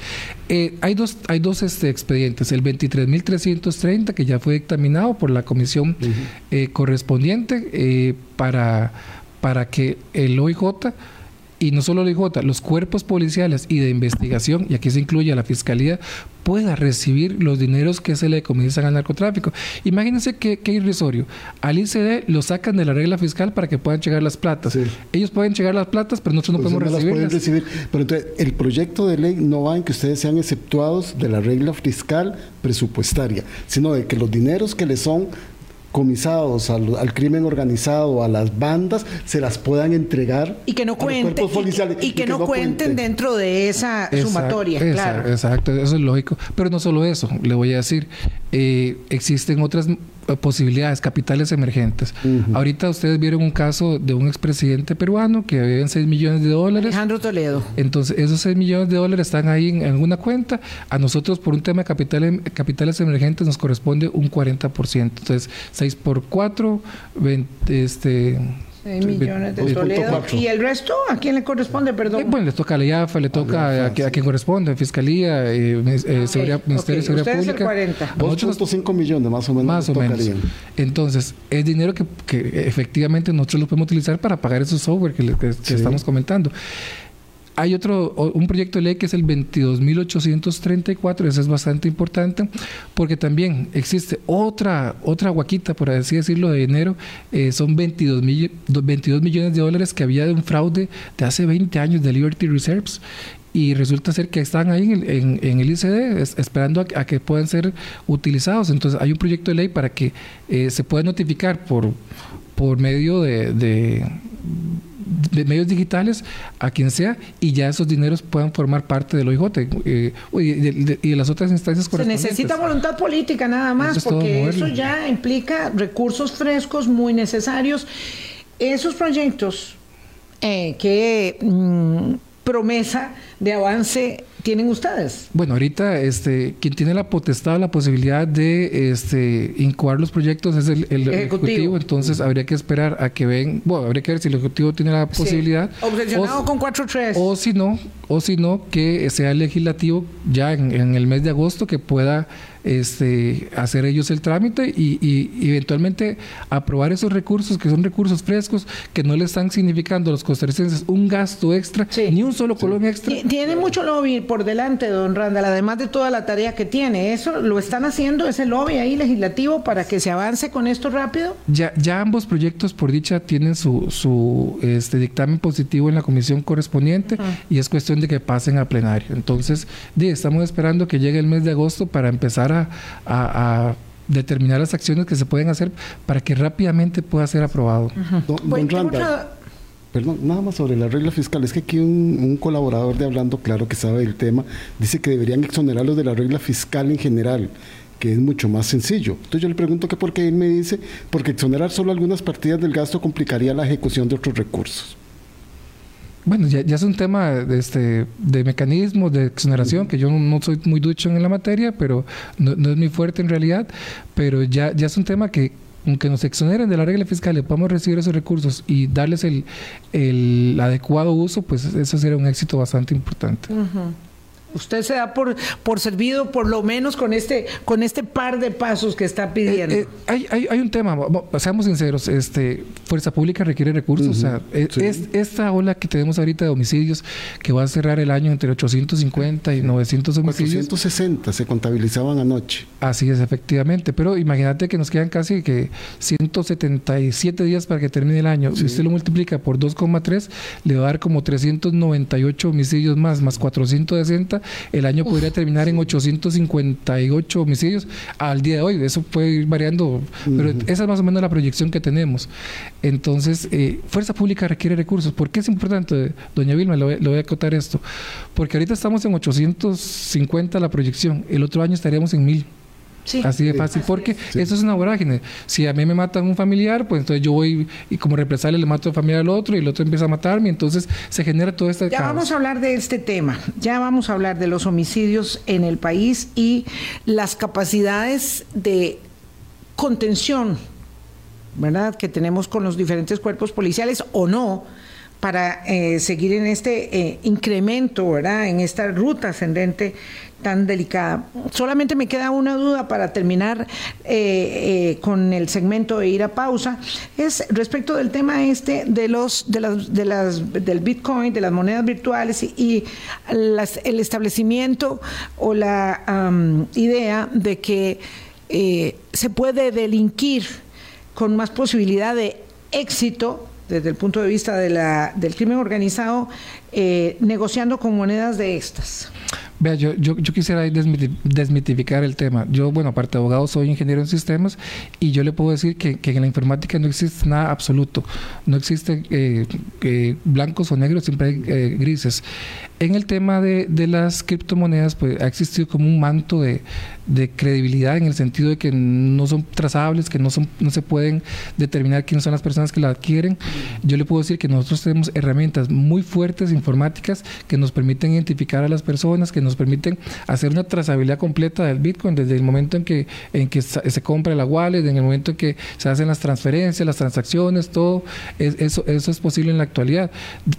Eh, hay dos, hay dos este, expedientes, el 23.330 que ya fue dictaminado por la comisión eh, correspondiente para, para que el OIJ y no solo el IJ, los cuerpos policiales y de investigación, y aquí se incluye a la fiscalía, pueda recibir los dineros que se le comienzan al narcotráfico. Imagínense qué, irrisorio. Al ICD lo sacan de la regla fiscal para que puedan llegar las platas. Ellos pueden llegar las platas, pero nosotros no pues podemos recibir. Pero entonces, el proyecto de ley no va en que ustedes sean exceptuados de la regla fiscal presupuestaria, sino de que los dineros que les son comisados al, crimen organizado, a las bandas, se las puedan entregar y que no cuenten y, que, no, cuenten dentro de esa sumatoria, claro. Exacto, eso es lógico. Pero no solo eso, le voy a decir, eh, existen otras posibilidades, capitales emergentes. Ahorita ustedes vieron un caso de un expresidente peruano que en 6 millones de dólares. Alejandro Toledo. Entonces, esos 6 millones de dólares están ahí en, alguna cuenta. A nosotros, por un tema de capitales, capitales emergentes, nos corresponde un 40%. Entonces, 6 por 4, 20, este millones de Toledo. ¿Y el resto a quién le corresponde, perdón? bueno, le toca a la IAFA, le toca a, quien corresponde, Fiscalía, eh, eh seguridad, Ministerio de Seguridad Pública. 40. 2.5 millones más o menos. Más o menos. Entonces, es dinero que, que, efectivamente nosotros lo podemos utilizar para pagar esos software que, que estamos comentando. Hay otro, un proyecto de ley que es el 22.834, ese es bastante importante, porque también existe otra, otra guaquita, por así decirlo, de dinero, eh, son 22, 22 millones de dólares que había de un fraude de hace 20 años de Liberty Reserves y resulta ser que están ahí en, el ICD esperando a, que puedan ser utilizados. Entonces hay un proyecto de ley para que eh, se pueda notificar por, por medio de medios digitales a quien sea y ya esos dineros puedan formar parte del OIJ eh, y, de, las otras instancias Se necesita voluntad política nada más, porque eso ya implica recursos frescos muy necesarios. Esos proyectos eh, qué mm, promesa de avance tienen ustedes? Bueno, ahorita este, quien tiene la potestad, la posibilidad de este, incubar los proyectos es el, ejecutivo. entonces habría que esperar a que ven, bueno, habría que ver si el Ejecutivo tiene la posibilidad. Obsesionado con 4-3. O si no, o si no, que sea el legislativo ya en el mes de agosto que pueda este, hacer ellos el trámite y, eventualmente aprobar esos recursos que son recursos frescos que no le están significando a los costarricenses un gasto extra, ni un solo colón extra. Tiene mucho lobby por delante, don Randall, además de toda la tarea que tiene. ¿Eso lo están haciendo, ese lobby ahí legislativo, para que se avance con esto rápido? Ya, ya ambos proyectos, por dicha, tienen su, su este, dictamen positivo en la comisión correspondiente y es cuestión de que pasen a plenario. Entonces, estamos esperando que llegue el mes de agosto para empezar a a, determinar las acciones que se pueden hacer para que rápidamente pueda ser aprobado. Perdón, nada más sobre la regla fiscal. Es que aquí un, colaborador de Hablando Claro que sabe del tema dice que deberían exonerarlos de la regla fiscal en general, que es mucho más sencillo. Entonces yo le pregunto que por qué él me dice, porque exonerar solo algunas partidas del gasto complicaría la ejecución de otros recursos. Bueno, ya, es un tema de, este, de mecanismos de exoneración, que yo no, soy muy ducho en la materia, pero no, es muy fuerte en realidad, pero ya, ya es un tema que aunque nos exoneren de la regla fiscal y podamos recibir esos recursos y darles el, el adecuado uso, pues eso sería un éxito bastante importante. Usted se da por, por servido, por lo menos con este, con este par de pasos que está pidiendo. Eh, eh, hay, hay, un tema, seamos sinceros, este, Fuerza Pública requiere recursos. o sea, eh, es, esta ola que tenemos ahorita de homicidios, que va a cerrar el año entre 850 y 900 homicidios. 460 se contabilizaban anoche. Así es, efectivamente. Pero imagínate que nos quedan casi que 177 días para que termine el año. Si usted lo multiplica por 2,3, le va a dar como 398 homicidios más, más 460 el año podría terminar en 858 homicidios al día de hoy. Eso puede ir variando, pero esa es más o menos la proyección que tenemos. Entonces, eh, Fuerza Pública requiere recursos. ¿Por qué es importante, doña Vilma? Le voy, a acotar esto. Porque ahorita estamos en 850 la proyección, el otro año estaríamos en 1000. Así de fácil, porque eso es una vorágine. Si a mí me matan un familiar, pues entonces yo voy y como represalia le mato al familiar al otro y el otro empieza a matarme, entonces se genera todo este Ya vamos a hablar de este tema, ya vamos a hablar de los homicidios en el país y las capacidades de contención, ¿verdad?, que tenemos con los diferentes cuerpos policiales o no para eh, seguir en este eh, incremento, ¿verdad? En esta ruta ascendente tan delicada. Solamente me queda una duda para terminar eh, con el segmento de ir a pausa. Es respecto del tema este de los, de las, de las, del Bitcoin, de las monedas virtuales y, el establecimiento o la idea de que se puede delinquir con más posibilidad de éxito desde el punto de vista de la, del crimen organizado, eh, negociando con monedas de estas. Vea, yo, yo, quisiera desmitificar el tema. Yo, bueno, aparte de abogado, soy ingeniero en sistemas y yo le puedo decir que, que en la informática no existe nada absoluto. No existe eh, blancos o negros, siempre hay eh, grises. En el tema de, de, las criptomonedas, pues ha existido como un manto de, de, credibilidad en el sentido de que no son trazables, que no, son, no se pueden determinar quiénes son las personas que la adquieren. Yo le puedo decir que nosotros tenemos herramientas muy fuertes informáticas que nos permiten identificar a las personas, que nos permiten hacer una trazabilidad completa del Bitcoin desde el momento en que, en que se compra la wallet, en el momento en que se hacen las transferencias, las transacciones, todo. eso, eso es posible en la actualidad.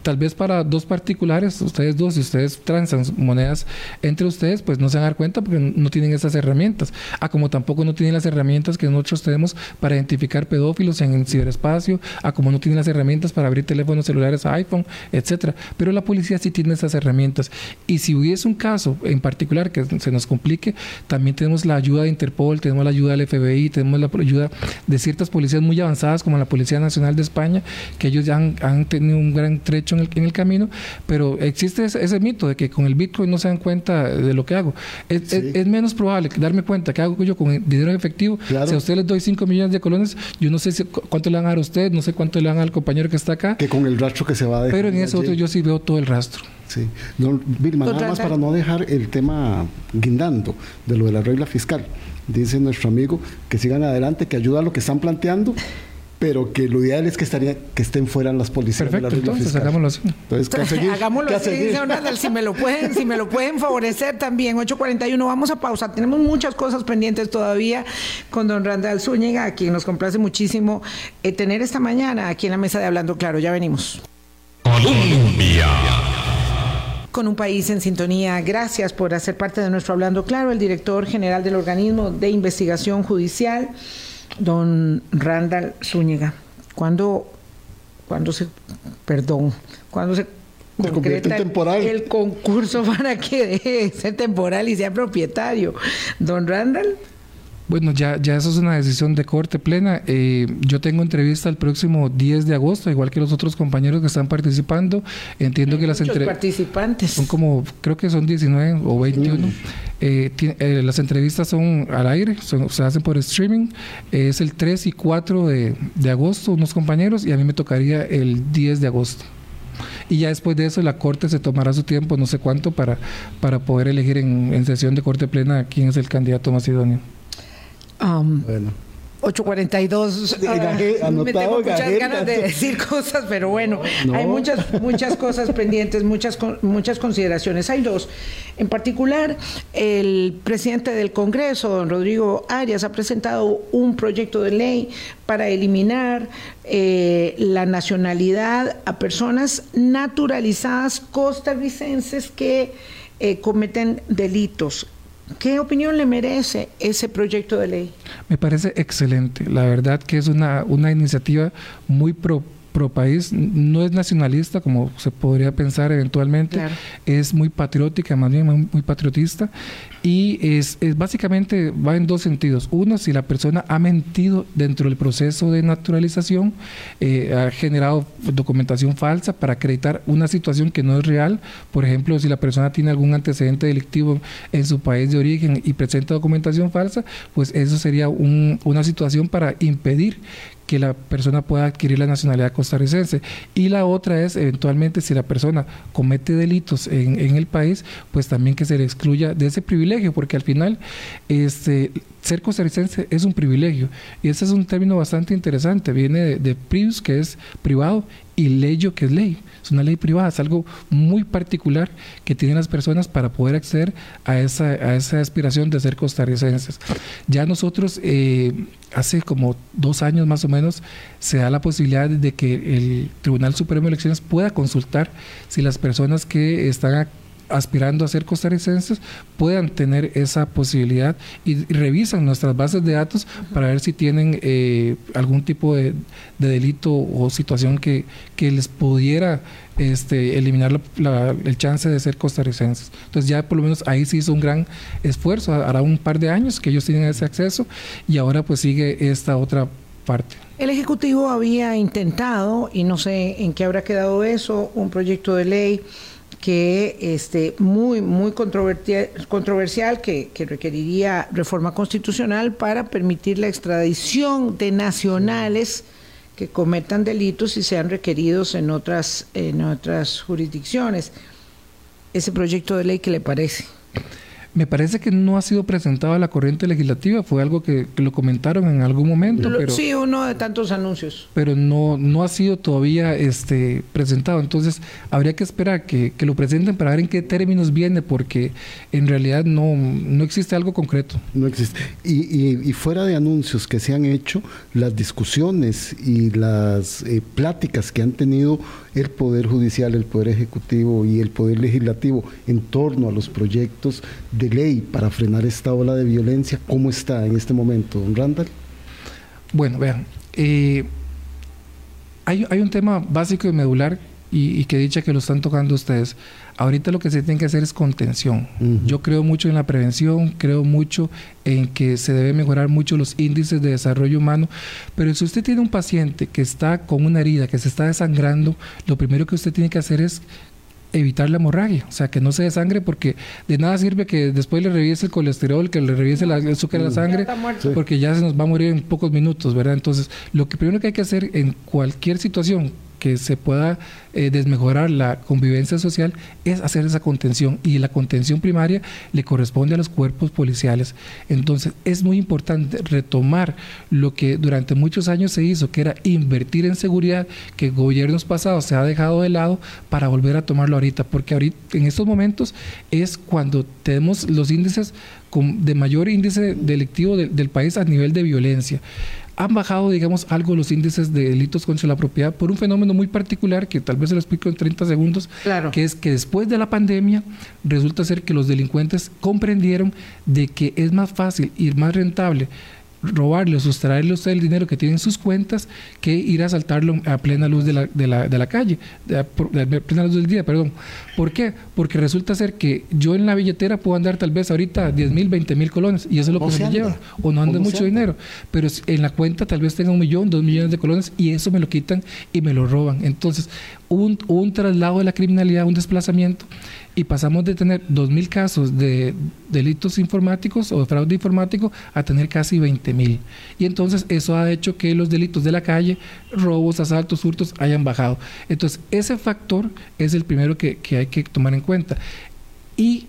Tal vez para dos particulares, ustedes dos, si ustedes transan monedas entre ustedes, pues no se van a dar cuenta porque no tienen esas herramientas. Ah, como tampoco no tienen las herramientas que nosotros tenemos para identificar pedófilos en el ciberespacio, a como no tienen las herramientas para abrir teléfonos celulares a iPhone, etcétera. Pero la policía sí tiene esas herramientas. Y si hubiese un caso en particular que se nos complique, también tenemos la ayuda de Interpol, tenemos la ayuda del FBI, tenemos la ayuda de ciertas policías muy avanzadas como la Policía Nacional de España, que ellos ya han, tenido un gran trecho en el, en el camino, pero existe ese, ese, mito de que con el Bitcoin no se dan cuenta de lo que hago. Es, es, menos probable darme cuenta que hago yo con dinero efectivo. Si a usted les doy 5 millones de colones, yo no sé cuánto le van a dar a usted, no sé cuánto le dan al compañero que está acá. Que con el rastro que se va a dejar. Pero en eso otro yo sí veo todo el rastro. Sí. No, Vilma, nada más para no dejar el tema guindando de lo de la regla fiscal. Dice nuestro amigo que sigan adelante, que ayuda a lo que están planteando pero que lo ideal es que estaría que estén fuera las policías Perfecto, de la entonces fiscal. hagámoslo así. Entonces, ¿qué seguir? Hagámoslo ¿Qué así, seguir? dice Ronald, si me lo pueden, si me lo pueden favorecer también. 8.41, vamos a pausa. Tenemos muchas cosas pendientes todavía con don Randall Zúñiga, a quien nos complace muchísimo eh, tener esta mañana aquí en la mesa de Hablando Claro. Ya venimos. Colombia. Con un país en sintonía, gracias por hacer parte de nuestro Hablando Claro, el director general del organismo de investigación judicial, don Randall Zúñiga. ¿Cuándo, cuándo se, perdón, cuándo se Se convierte en concreta el- temporal. el concurso para que deje de ser temporal y sea propietario? Don Randall. Bueno, ya, ya eso es una decisión de corte plena. Eh, yo tengo entrevista el próximo 10 de agosto, igual que los otros compañeros que están participando. Entiendo que las entrevistas... participantes. Son como, creo que son 19 o 21. Eh, eh, las entrevistas son al aire, son- se hacen por streaming. Eh, es el 3 y 4 de, de agosto, unos compañeros, y a mí me tocaría el 10 de agosto. Y ya después de eso la Corte se tomará su tiempo, no sé cuánto, para, para poder elegir en, en sesión de Corte Plena quién es el candidato más idóneo. Um, Bueno. 842. Sí, gaje- Ah, me tengo muchas gajeta. ganas de decir cosas, pero bueno, No. hay muchas, muchas cosas pendientes, muchas, muchas consideraciones. Hay dos. En particular, el presidente del Congreso, don Rodrigo Arias, ha presentado un proyecto de ley para eliminar eh, la nacionalidad a personas naturalizadas costarricenses que eh, cometen delitos. ¿Qué opinión le merece ese proyecto de ley? Me parece excelente. La verdad que es una, una iniciativa muy pro, pro país. No es nacionalista, como se podría pensar eventualmente. Claro. Es muy patriótica, más bien muy, muy patriotista. Y es, es básicamente va en dos sentidos. Uno, si la persona ha mentido dentro del proceso de naturalización, eh, ha generado documentación falsa para acreditar una situación que no es real. Por ejemplo, si la persona tiene algún antecedente delictivo en su país de origen y presenta documentación falsa, pues eso sería un- una situación para impedir que la persona pueda adquirir la nacionalidad costarricense. Y la otra es, eventualmente, si la persona comete delitos en, en el país, pues también que se le excluya de ese privilegio, porque al final este, ser costarricense es un privilegio. Y ese es un término bastante interesante. Viene de, de prius, que es privado, y leyo, que es ley. Es una ley privada, es algo muy particular que tienen las personas para poder acceder a esa, a esa aspiración de ser costarricenses. Ya nosotros, eh, hace como dos años más o menos, se da la posibilidad de que el Tribunal Supremo de Elecciones pueda consultar si las personas que están aspirando a ser costarricenses puedan tener esa posibilidad y, y revisan nuestras bases de datos para ver si tienen eh, algún tipo de, de delito o situación que, que les pudiera este, eliminar la- la- el chance de ser costarricenses. Entonces ya por lo menos ahí se hizo un gran esfuerzo, hará un par de años que ellos tienen ese acceso y ahora pues sigue esta otra parte. El Ejecutivo había intentado, y no sé en qué habrá quedado eso, un proyecto de ley que este muy muy controversial que, que requeriría reforma constitucional para permitir la extradición de nacionales que cometan delitos y sean requeridos en otras en otras jurisdicciones. Ese proyecto de ley, ¿qué le parece? Me parece que no ha sido presentado a la corriente legislativa, fue algo que, que lo comentaron en algún momento, Lo- pero, sí, uno de tantos anuncios. pero no, no ha sido todavía este, presentado. Entonces habría que esperar que, que lo presenten para ver en qué términos viene, porque en realidad no, no existe algo concreto. No existe. Y, y- y fuera de anuncios que se han hecho, las discusiones y las eh, pláticas que han tenido el Poder Judicial, el Poder Ejecutivo y el Poder Legislativo en torno a los proyectos de ley para frenar esta ola de violencia, ¿cómo está en este momento, don Randall? Bueno, vean, eh, hay, hay un tema básico y medular y, y que dicha que lo están tocando ustedes. Ahorita lo que se tiene que hacer es contención. Yo creo mucho en la prevención, creo mucho en que se debe mejorar mucho los índices de desarrollo humano, pero si usted tiene un paciente que está con una herida, que se está desangrando, lo primero que usted tiene que hacer es evitar la hemorragia, o sea, que no se desangre porque de nada sirve que después le revise el colesterol, que le revise la- el azúcar de la sangre, muerto. Sí. porque ya se nos va a morir en pocos minutos, ¿verdad? Entonces, lo que primero que hay que hacer en cualquier situación que se pueda eh, desmejorar la convivencia social es hacer esa contención y la contención primaria le corresponde a los cuerpos policiales. Entonces es muy importante retomar lo que durante muchos años se hizo, que era invertir en seguridad, que gobiernos pasados se ha dejado de lado para volver a tomarlo ahorita, porque ahorita en estos momentos es cuando tenemos los índices de mayor índice delictivo del país a nivel de violencia han bajado, digamos, algo los índices de delitos contra la propiedad por un fenómeno muy particular que tal vez se lo explico en 30 segundos, que es que después de la pandemia resulta ser que los delincuentes comprendieron de que es más fácil y más rentable robarle o sustraerle usted el dinero que tiene en sus cuentas que ir a asaltarlo a plena luz de la, de la, de la calle, a, plena luz del día, perdón. ¿Por qué? Porque resulta ser que yo en la billetera puedo andar tal vez ahorita 10 mil, 20 mil colones y eso es lo que se, me lleva, o no anda mucho dinero, pero en la cuenta tal vez tenga un millón, dos millones de colones y eso me lo quitan y me lo roban. Entonces, un, un traslado de la criminalidad, un desplazamiento y pasamos de tener 2.000 casos de delitos informáticos o de fraude informático a tener casi 20.000. Y entonces eso ha hecho que los delitos de la calle, robos, asaltos, hurtos, hayan bajado. Entonces ese factor es el primero que, que hay que tomar en cuenta. Y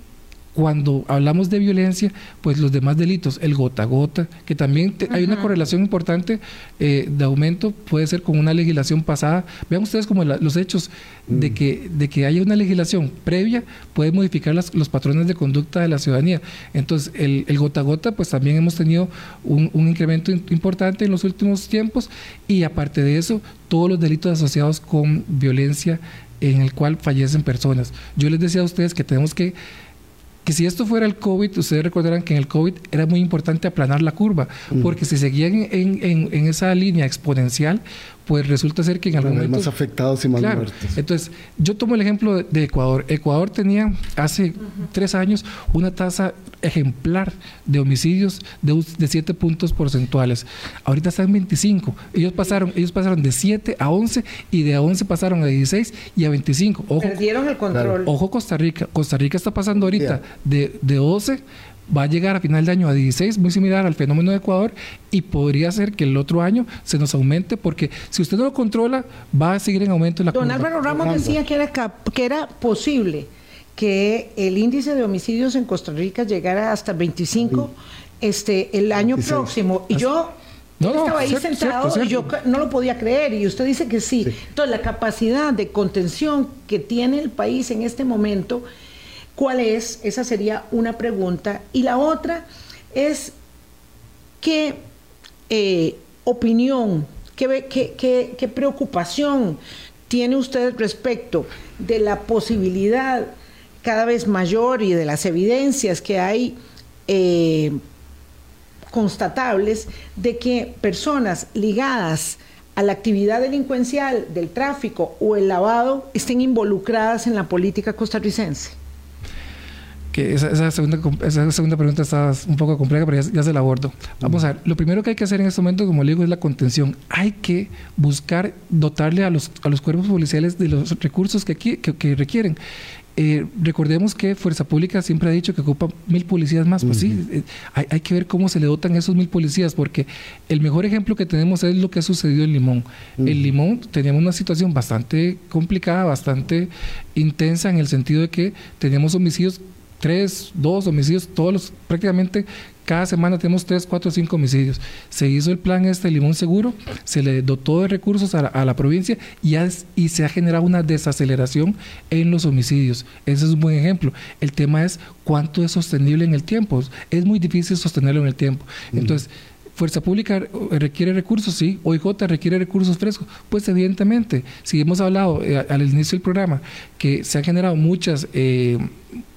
cuando hablamos de violencia, pues los demás delitos, el gota a gota, que también hay una correlación importante eh, de aumento, puede ser con una legislación pasada. Vean ustedes como los hechos de, mm. que, de que haya una legislación previa puede modificar los patrones de conducta de la ciudadanía. Entonces, el, gota a gota, pues también hemos tenido un, un incremento importante en los últimos tiempos y aparte de eso, todos los delitos asociados con violencia en el cual fallecen personas. Yo les decía a ustedes que tenemos que que si esto fuera el COVID, ustedes recordarán que en el COVID era muy importante aplanar la curva, porque si seguían en, en, esa línea exponencial, pues resulta ser que en algún momento... más afectados y más muertos. Entonces, yo tomo el ejemplo de, Ecuador. Ecuador tenía hace tres años una tasa ejemplar de homicidios de, de 7 puntos porcentuales. Ahorita están 25. Ellos pasaron, ellos pasaron de 7 a 11 y de 11 pasaron a 16 y a 25. Ojo, Perdieron el control. Ojo Costa Rica. Costa Rica está pasando ahorita de, de 12 va a llegar a final de año a 16, muy similar al fenómeno de Ecuador, y podría ser que el otro año se nos aumente, porque si usted no lo controla, va a seguir en aumento la Don Álvaro Ramos decía que era, que era posible que el índice de homicidios en Costa Rica llegara hasta 25 este, el año próximo. Y yo estaba ahí sentado y yo no lo podía creer y usted dice que sí. Entonces, la capacidad de contención que tiene el país en este momento ¿Cuál es? Esa sería una pregunta. Y la otra es qué eh, opinión, qué, preocupación tiene usted respecto de la posibilidad cada vez mayor y de las evidencias que hay eh, constatables de que personas ligadas a la actividad delincuencial del tráfico o el lavado estén involucradas en la política costarricense que esa, segunda, esa segunda pregunta está un poco compleja, pero ya, se la abordo. Vamos a ver, lo primero que hay que hacer en este momento, como le digo, es la contención. Hay que buscar dotarle a los, a los cuerpos policiales de los recursos que, que, requieren. Eh, recordemos que Fuerza Pública siempre ha dicho que ocupa mil policías más. Pues sí, eh, hay, hay, que ver cómo se le dotan esos mil policías, porque el mejor ejemplo que tenemos es lo que ha sucedido en Limón. En Limón teníamos una situación bastante complicada, bastante intensa, en el sentido de que teníamos homicidios tres, dos homicidios, todos los, prácticamente cada semana tenemos tres, cuatro, cinco homicidios. Se hizo el plan este Limón Seguro, se le dotó de recursos a la, provincia y, y se ha generado una desaceleración en los homicidios. Ese es un buen ejemplo. El tema es cuánto es sostenible en el tiempo. Es muy difícil sostenerlo en el tiempo. Entonces, Fuerza Pública requiere recursos, sí. OIJ requiere recursos frescos. Pues evidentemente, si hemos hablado eh, al inicio del programa que se han generado muchas, eh,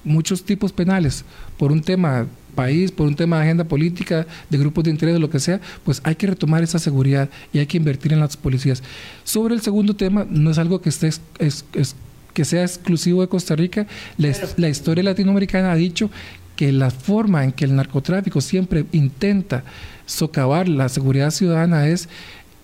muchos tipos penales por un tema país, por un tema de agenda política, de grupos de interés, de lo que sea, pues hay que retomar esa seguridad y hay que invertir en las policías. Sobre el segundo tema, no es algo que esté es, que sea exclusivo de Costa Rica. la, historia latinoamericana ha dicho que la forma en que el narcotráfico siempre intenta socavar la seguridad ciudadana es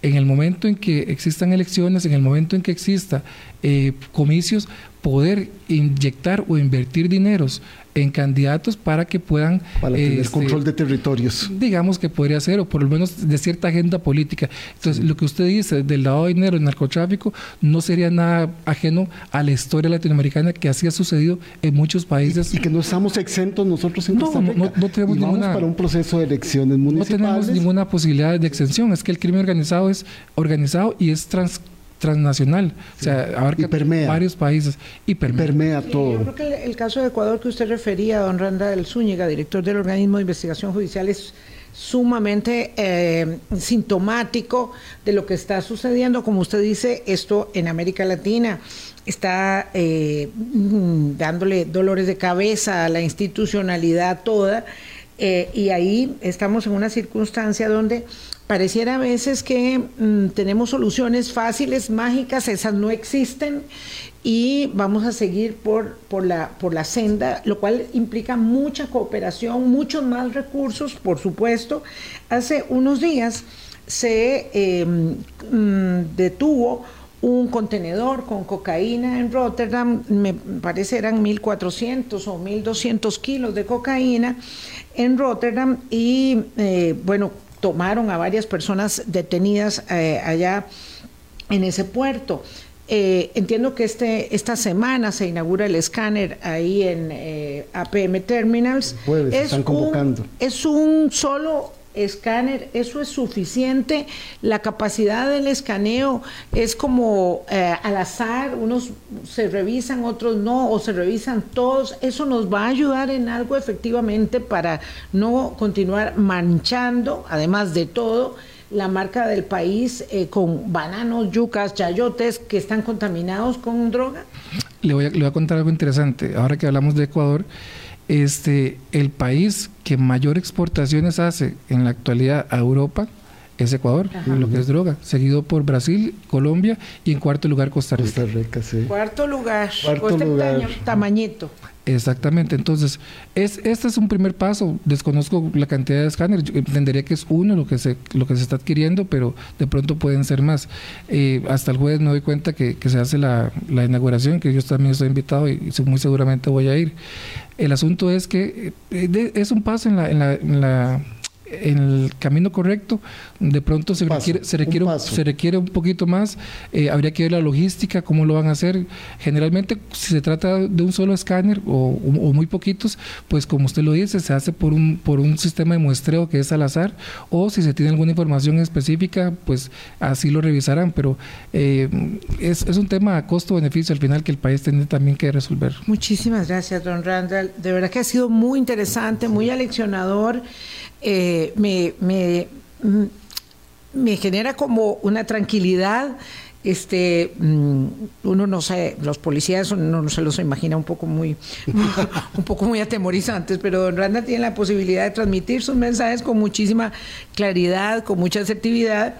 en el momento en que existan elecciones, en el momento en que exista eh, comicios, poder inyectar o invertir dineros en candidatos para que puedan... Para tener este, control de territorios. Digamos que podría ser, o por lo menos de cierta agenda política. Entonces, lo que usted dice del lavado de dinero, el narcotráfico, no sería nada ajeno a la historia latinoamericana que así ha sucedido en muchos países. Y, que no estamos exentos nosotros en no, no, no, tenemos ninguna... para un proceso de elecciones municipales. No tenemos ninguna posibilidad de exención. Es que el crimen organizado es organizado y es trans transnacional, o sea, abarca varios países y permea, todo. yo creo que el, caso de Ecuador que usted refería, don Randall Zúñiga, director del organismo de investigación judicial, es sumamente eh, sintomático de lo que está sucediendo. Como usted dice, esto en América Latina está eh, mm, dándole dolores de cabeza a la institucionalidad toda. Eh, y ahí estamos en una circunstancia donde pareciera a veces que mm, tenemos soluciones fáciles, mágicas, esas no existen y vamos a seguir por, por, la, por la senda, lo cual implica mucha cooperación, muchos más recursos, por supuesto. Hace unos días se em, mm, detuvo un contenedor con cocaína en Rotterdam, me parece eran 1.400 o 1.200 kilos de cocaína en Rotterdam y eh, bueno, tomaron a varias personas detenidas eh, allá en ese puerto. Eh, entiendo que este, esta semana se inaugura el escáner ahí en eh, APM Terminals. es están convocando. es un solo escáner, eso es suficiente. La capacidad del escaneo es como eh, al azar, unos se revisan, otros no, o se revisan todos. Eso nos va a ayudar en algo efectivamente para no continuar manchando, además de todo, la marca del país eh, con bananos, yucas, chayotes que están contaminados con droga? Le voy, a, le voy a contar algo interesante. Ahora que hablamos de Ecuador, este, el país que mayor exportaciones hace en la actualidad a Europa es Ecuador, lo que es droga, seguido por Brasil, Colombia y en cuarto lugar Costa Rica. Costa Rica, sí. Cuarto lugar, cuarto lugar. tamañito. Exactamente, entonces, es, este es un primer paso, desconozco la cantidad de escáneres, entendería que es uno lo que se, lo que se está adquiriendo, pero de pronto pueden ser más. Eh, hasta el jueves me doy cuenta que, se hace la, inauguración, que yo también estoy invitado y, muy seguramente voy a ir. El asunto es que eh, es un paso en la, en la en el camino correcto, de pronto se requiere, se requiere, un, se requiere un poquito más, eh, habría que ver la logística, cómo lo van a hacer. Generalmente, si se trata de un solo escáner o, muy poquitos, pues como usted lo dice, se hace por un, por un sistema de muestreo que es al azar, o si se tiene alguna información específica, pues así lo revisarán, pero eh, es, es un tema a costo-beneficio al final que el país tiene también que resolver. Muchísimas gracias, don Randall. De verdad que ha sido muy interesante, muy aleccionador. Eh, me, me, mm, me genera como una tranquilidad este mm, uno no sé los policías uno no se los imagina un poco muy un poco muy atemorizantes pero Don Randa tiene la posibilidad de transmitir sus mensajes con muchísima claridad con mucha asertividad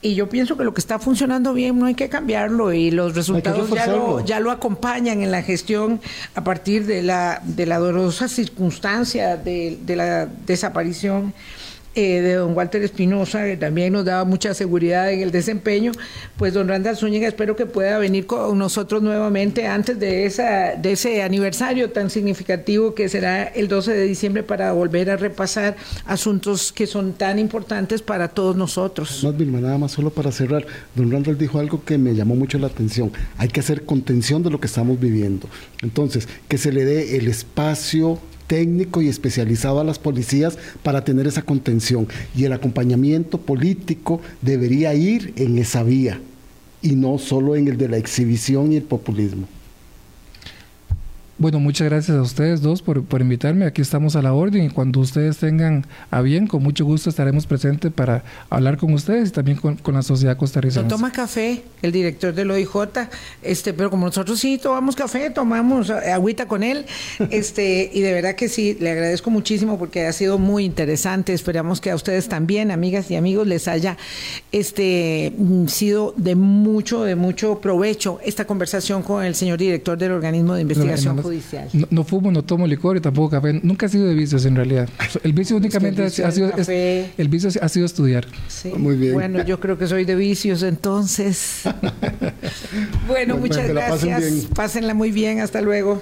y yo pienso que lo que está funcionando bien no hay que cambiarlo y los resultados ya lo, ya lo acompañan en la gestión a partir de la de la dolorosa circunstancia de, de la desaparición eh, de don Walter Espinosa, que también nos daba mucha seguridad en el desempeño, pues don Randall Zúñiga espero que pueda venir con nosotros nuevamente antes de, esa, de ese aniversario tan significativo que será el 12 de diciembre para volver a repasar asuntos que son tan importantes para todos nosotros. No, Vilma, nada más solo para cerrar, don Randall dijo algo que me llamó mucho la atención, hay que hacer contención de lo que estamos viviendo. Entonces, que se le dé el espacio técnico y especializado a las policías para tener esa contención. Y el acompañamiento político debería ir en esa vía y no solo en el de la exhibición y el populismo. Bueno, muchas gracias a ustedes dos por, por, invitarme. Aquí estamos a la orden y cuando ustedes tengan a bien, con mucho gusto estaremos presentes para hablar con ustedes y también con, la sociedad costarricense. No toma café, el director del OIJ, este, pero como nosotros sí tomamos café, tomamos agüita con él, este, y de verdad que sí, le agradezco muchísimo porque ha sido muy interesante. Esperamos que a ustedes también, amigas y amigos, les haya este, sido de mucho, de mucho provecho esta conversación con el señor director del organismo de investigación judicial. No, no, fumo, no tomo licor y tampoco café. Nunca he sido de vicios en realidad. El vicio únicamente es el vicio ha, sido, es, el vicio ha sido estudiar. Sí. Muy bien. Bueno, yo creo que soy de vicios entonces. bueno, muchas gracias. Pásenla muy bien. Hasta luego.